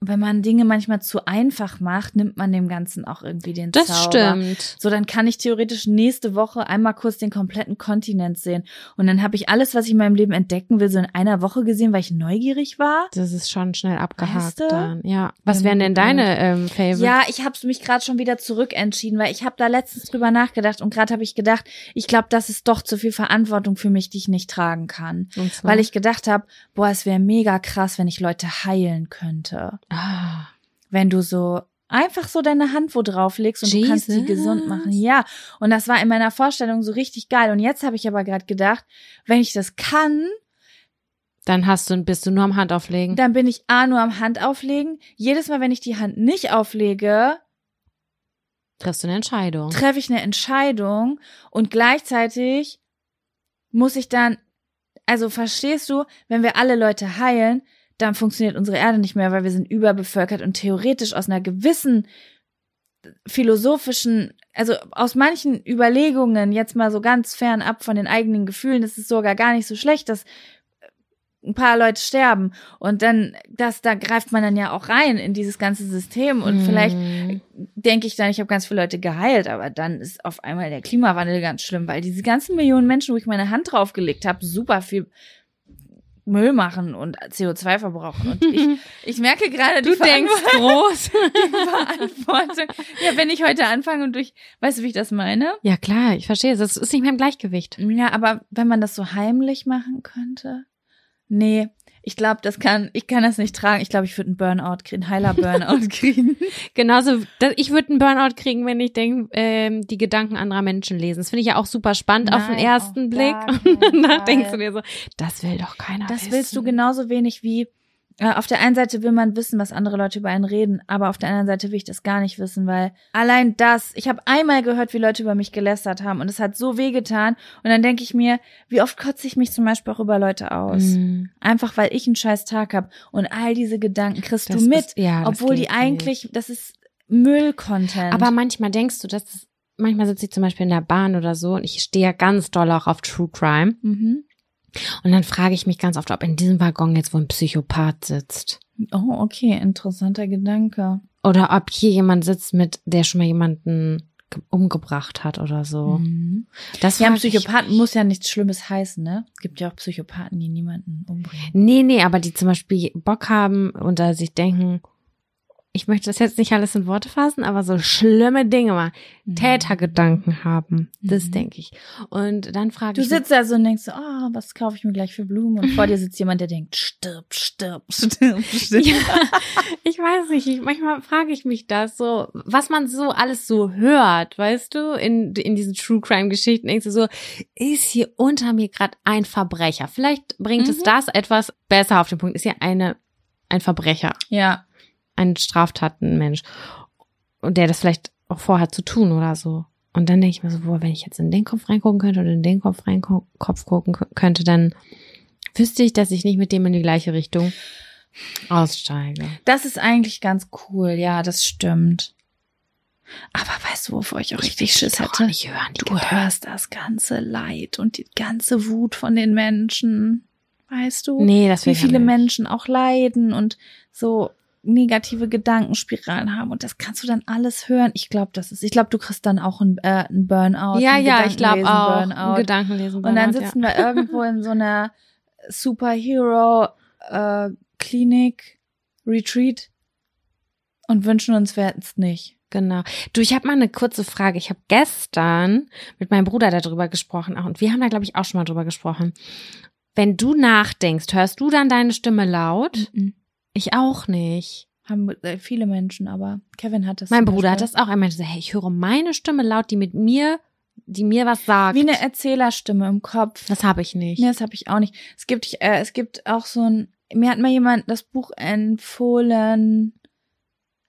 wenn man Dinge manchmal zu einfach macht, nimmt man dem Ganzen auch irgendwie den Das Zauber. stimmt. So, dann kann ich theoretisch nächste Woche einmal kurz den kompletten Kontinent sehen. Und dann habe ich alles, was ich in meinem Leben entdecken will, so in einer Woche gesehen, weil ich neugierig war. Das ist schon schnell abgehakt Weißt du? dann. Ja. Was wären denn deine ähm, Favorites? Ja, ich habe mich gerade schon wieder zurückentschieden, weil ich habe da letztens drüber nachgedacht und gerade habe ich gedacht, ich glaube, das ist doch zu viel Verantwortung für mich, die ich nicht tragen kann. Und zwar? Weil ich gedacht habe, boah, es wäre mega krass, wenn ich Leute heilen könnte. Ah, Wenn du so einfach so deine Hand wo drauf legst und du kannst Jesus. gesund machen. Ja, und das war in meiner Vorstellung so richtig geil. Und jetzt habe ich aber gerade gedacht, wenn ich das kann, dann hast du, bist du nur am Hand auflegen. dann bin ich A nur am Hand auflegen. Jedes Mal, wenn ich die Hand nicht auflege, triffst du eine Entscheidung. treffe ich eine Entscheidung und gleichzeitig muss ich dann, also verstehst du, wenn wir alle Leute heilen, dann funktioniert unsere Erde nicht mehr, weil wir sind überbevölkert und theoretisch aus einer gewissen philosophischen, also aus manchen Überlegungen, jetzt mal so ganz fernab von den eigenen Gefühlen, ist es sogar gar nicht so schlecht, dass ein paar Leute sterben und dann, das, da greift man dann ja auch rein in dieses ganze System und vielleicht Mhm. denke ich dann, ich habe ganz viele Leute geheilt, aber dann ist auf einmal der Klimawandel ganz schlimm, weil diese ganzen Millionen Menschen, wo ich meine Hand draufgelegt habe, super viel Müll machen und CO2 verbrauchen. Und ich, ich merke gerade, die Du denkst groß. Verantwortung. Ja, wenn ich heute anfange und durch, weißt du, wie ich das meine? ja, klar, ich verstehe. Das ist nicht mehr im Gleichgewicht. Ja, aber wenn man das so heimlich machen könnte? Nee, ich glaube, das kann, ich kann das nicht tragen. Ich glaube, ich würde einen Burnout kriegen, einen heiler Burnout kriegen. Genauso, ich würde einen Burnout kriegen, wenn ich denk, ähm, die Gedanken anderer Menschen lesen. Das finde ich ja auch super spannend auf den Nein, ersten Blick. Und danach Fall. denkst du dir so, das will doch keiner Das wissen. willst du genauso wenig wie auf der einen Seite will man wissen, was andere Leute über einen reden, aber auf der anderen Seite will ich das gar nicht wissen, weil allein das, ich habe einmal gehört, wie Leute über mich gelästert haben und es hat so wehgetan und dann denke ich mir, wie oft kotze ich mich zum Beispiel auch über Leute aus. Mhm. Einfach weil ich einen scheiß Tag habe und all diese Gedanken kriegst Das du mit, ist- ja, obwohl die eigentlich, das ist Müll-Content. Aber manchmal denkst du, dass es, manchmal sitze ich zum Beispiel in der Bahn oder so und ich stehe ja ganz doll auch auf True Crime. mhm. Und dann frage ich mich ganz oft, ob in diesem Waggon jetzt wohl ein Psychopath sitzt. Oh, okay, interessanter Gedanke. Oder ob hier jemand sitzt mit, der schon mal jemanden ge- umgebracht hat oder so. Mhm. Das Ja, Psychopathen muss ja nichts Schlimmes heißen, ne? Es gibt ja auch Psychopathen, die niemanden umbringen. Nee, nee, aber die zum Beispiel Bock haben und da sich denken, ich möchte das jetzt nicht alles in Worte fassen, aber so schlimme Dinge mal, Tätergedanken haben. Das Mhm. denke ich. Und dann frage Du ich mich, sitzt da so und denkst so, ah, was kaufe ich mir gleich für Blumen? Und vor dir sitzt jemand, der denkt, stirb, stirb, stirb, stirb. Ja, ich weiß nicht, ich, manchmal frage ich mich das so, was man so alles so hört, weißt du, in, in diesen True Crime Geschichten, denkst du so, ist hier unter mir gerade ein Verbrecher? Vielleicht bringt es Mhm. das etwas besser auf den Punkt. Ist hier eine, ein Verbrecher, Ja. Ein Straftatenmensch und der das vielleicht auch vorhat zu tun oder so. Und dann denke ich mir so, boah, wenn ich jetzt in den Kopf reingucken könnte oder in den Kopf reingucken Kopf gucken kö- könnte, dann wüsste ich, dass ich nicht mit dem in die gleiche Richtung aussteige. Das ist eigentlich ganz cool, ja, das stimmt. Aber weißt du, wovor ich auch richtig Schiss doch hätte? nicht hören, Du hörst das ganze Leid und die ganze Wut von den Menschen. Weißt du? Nee, das Wie ich viele nicht. Menschen auch leiden und so negative Gedankenspiralen haben und das kannst du dann alles hören. Ich glaube, das ist, ich glaube, du kriegst dann auch ein, äh, ein Burnout. Ja, ein ja, ich glaube auch. Burnout. Gedankenlesen. Und dann Burnout, sitzen wir irgendwo in so einer Superhero äh, Klinik Retreat und wünschen uns, wir hätten es nicht. ja. Genau. Du, ich habe mal eine kurze Frage. Ich habe gestern mit meinem Bruder darüber gesprochen auch, und wir haben da, glaube ich, auch schon mal drüber gesprochen. Wenn du nachdenkst, hörst du dann deine Stimme laut? Ich auch nicht. Haben äh, viele Menschen, aber Kevin hat das. Mein Bruder hat das auch einmal gesagt, hey, ich höre meine Stimme laut, die mit mir, die mir was sagt. Wie eine Erzählerstimme im Kopf. das habe ich nicht. Nee, das habe ich auch nicht. Es gibt, äh, es gibt auch so ein, mir hat mal jemand das Buch empfohlen,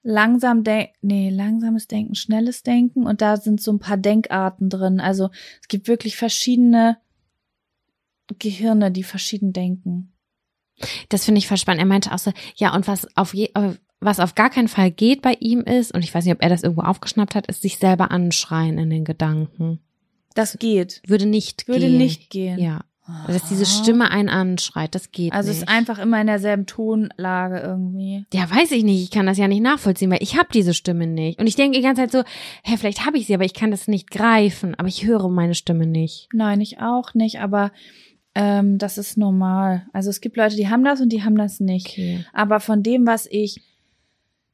langsam denken, nee, langsames Denken, schnelles Denken und da sind so ein paar Denkarten drin. Also es gibt wirklich verschiedene Gehirne, die verschieden denken. Das finde ich voll spannend. Er meinte auch so, ja, und was auf je, äh, was auf gar keinen Fall geht bei ihm ist, und ich weiß nicht, ob er das irgendwo aufgeschnappt hat, ist sich selber anschreien in den Gedanken. Das geht. Würde nicht Würde gehen. nicht gehen. Ja. Dass diese Stimme einen anschreit, das geht Also es nicht. ist einfach immer in derselben Tonlage irgendwie. Ja, weiß ich nicht. Ich kann das ja nicht nachvollziehen, weil ich habe diese Stimme nicht. Und ich denke die ganze Zeit so, hä, vielleicht habe ich sie, aber ich kann das nicht greifen. Aber ich höre meine Stimme nicht. Nein, ich auch nicht, aber ähm, das ist normal. Also es gibt Leute, die haben das und die haben das nicht. Okay. Aber von dem, was ich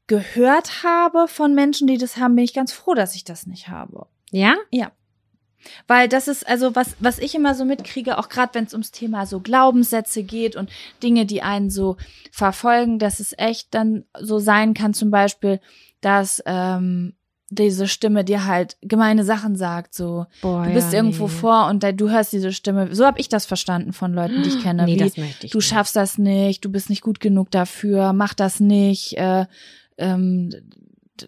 gehört habe von Menschen, die das haben, bin ich ganz froh, dass ich das nicht habe. Ja? Ja. Weil das ist also was, was ich immer so mitkriege, auch gerade wenn es ums Thema so Glaubenssätze geht und Dinge, die einen so verfolgen, dass es echt dann so sein kann, zum Beispiel, dass ähm, diese Stimme dir halt gemeine Sachen sagt, so Boah, du bist ja, irgendwo nee. vor und da, du hörst diese Stimme. So habe ich das verstanden von Leuten, die ich kenne. Nee, wie, das möchte ich du nicht. schaffst das nicht, du bist nicht gut genug dafür, mach das nicht, äh, ähm,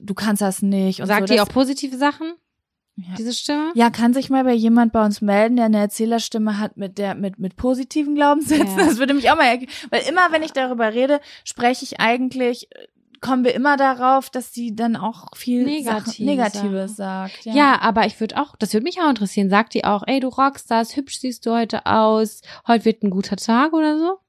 du kannst das nicht. Und Sagt so. die auch positive Sachen, Ja. diese Stimme? ja, kann sich mal bei jemand bei uns melden, der eine Erzählerstimme hat mit der mit mit positiven Glaubenssätzen. Ja. Das würde mich auch mal, weil immer wenn ich darüber rede, spreche ich eigentlich äh, kommen wir immer darauf, dass sie dann auch viel Negative Sachen, Negatives sagt. Ja. Ja, aber ich würde auch, das würde mich auch interessieren. Sagt die auch, ey, du rockst das, hübsch siehst du heute aus, heute wird ein guter Tag oder so?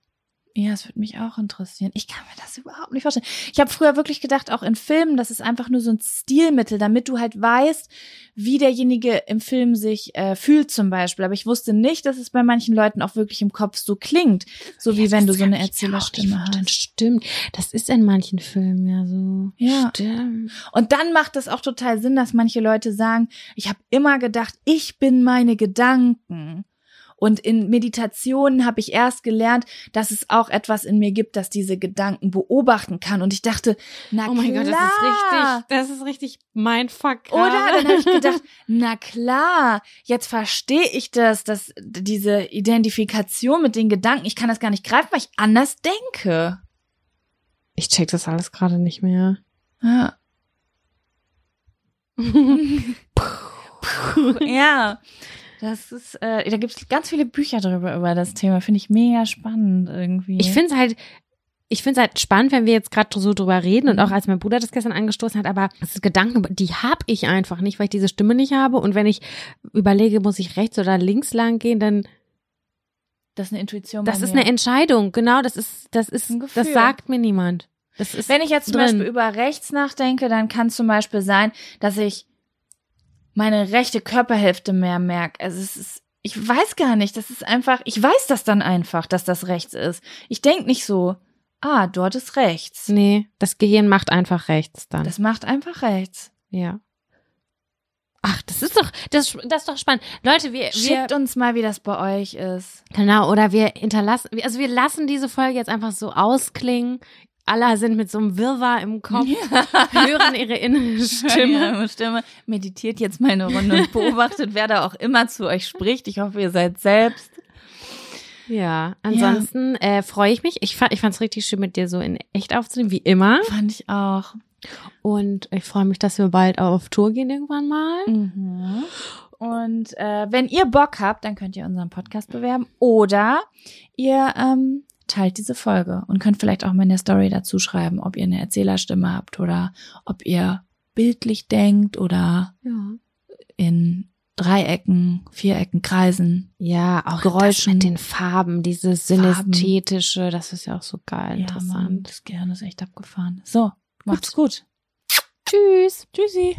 Ja, es würde mich auch interessieren. Ich kann mir das überhaupt nicht vorstellen. Ich habe früher wirklich gedacht, auch in Filmen, das ist einfach nur so ein Stilmittel, damit du halt weißt, wie derjenige im Film sich äh, fühlt zum Beispiel. Aber ich wusste nicht, dass es bei manchen Leuten auch wirklich im Kopf so klingt, so wie Ja, wenn du das so eine Erzählerstimme hast. Stimmt, das ist in manchen Filmen ja so. Ja. Stimmt. Und dann macht es auch total Sinn, dass manche Leute sagen, ich habe immer gedacht, ich bin meine Gedanken. Und in Meditationen habe ich erst gelernt, dass es auch etwas in mir gibt, das diese Gedanken beobachten kann. Und ich dachte, na Oh mein klar. Gott, das ist richtig, das ist richtig mein Fuck. Oder? Dann habe ich gedacht, na klar, jetzt verstehe ich das, dass diese Identifikation mit den Gedanken, ich kann das gar nicht greifen, weil ich anders denke. Ich check das alles gerade nicht mehr. Ja. ja. Das ist, äh, da gibt es ganz viele Bücher drüber über das Thema. Finde ich mega spannend irgendwie. Ich finde es halt, ich finde es halt spannend, wenn wir jetzt gerade so drüber reden und auch als mein Bruder das gestern angestoßen hat, aber das ist Gedanken, die habe ich einfach nicht, weil ich diese Stimme nicht habe. Und wenn ich überlege, muss ich rechts oder links lang gehen, dann das ist eine Intuition. das ist mir. eine Entscheidung. Genau, das ist, das ist, Ein Gefühl. das sagt mir niemand. Das ist Wenn ich jetzt zum drin. Beispiel über rechts nachdenke, dann kann es zum Beispiel sein, dass ich meine rechte Körperhälfte mehr merke. Also es ist, ich weiß gar nicht, das ist einfach, ich weiß das dann einfach, dass das rechts ist. Ich denk nicht so, ah, dort ist rechts. Nee, das Gehirn macht einfach rechts dann. Das macht einfach rechts. ja. Ach, das ist doch, das, das ist doch spannend. Leute, wir, wir, Schickt uns mal, wie das bei euch ist. Genau, oder wir hinterlassen, also wir lassen diese Folge jetzt einfach so ausklingen. Alle sind mit so einem Wirrwarr im Kopf, hören ihre innere Stimme. Ja, Stimme. Meditiert jetzt mal eine Runde und beobachtet, wer da auch immer zu euch spricht. Ich hoffe, ihr seid selbst. Ja, ansonsten Äh, freue ich mich. Ich fand ich fand's richtig schön, mit dir so in echt aufzunehmen, wie immer. Fand ich auch. Und ich freue mich, dass wir bald auf Tour gehen irgendwann mal. Mhm. Und äh, wenn ihr Bock habt, dann könnt ihr unseren Podcast bewerben oder ihr ähm, teilt diese Folge und könnt vielleicht auch mal in der Story dazu schreiben, ob ihr eine Erzählerstimme habt oder ob ihr bildlich denkt oder Ja. in Dreiecken, Vierecken, Kreisen. Ja, auch Geräuschen. mit den Farben, dieses synästhetische, das ist ja auch so geil, Ja, Mann, interessant. das Gehirn ist echt abgefahren. So, macht's gut. Tschüss. Tschüssi.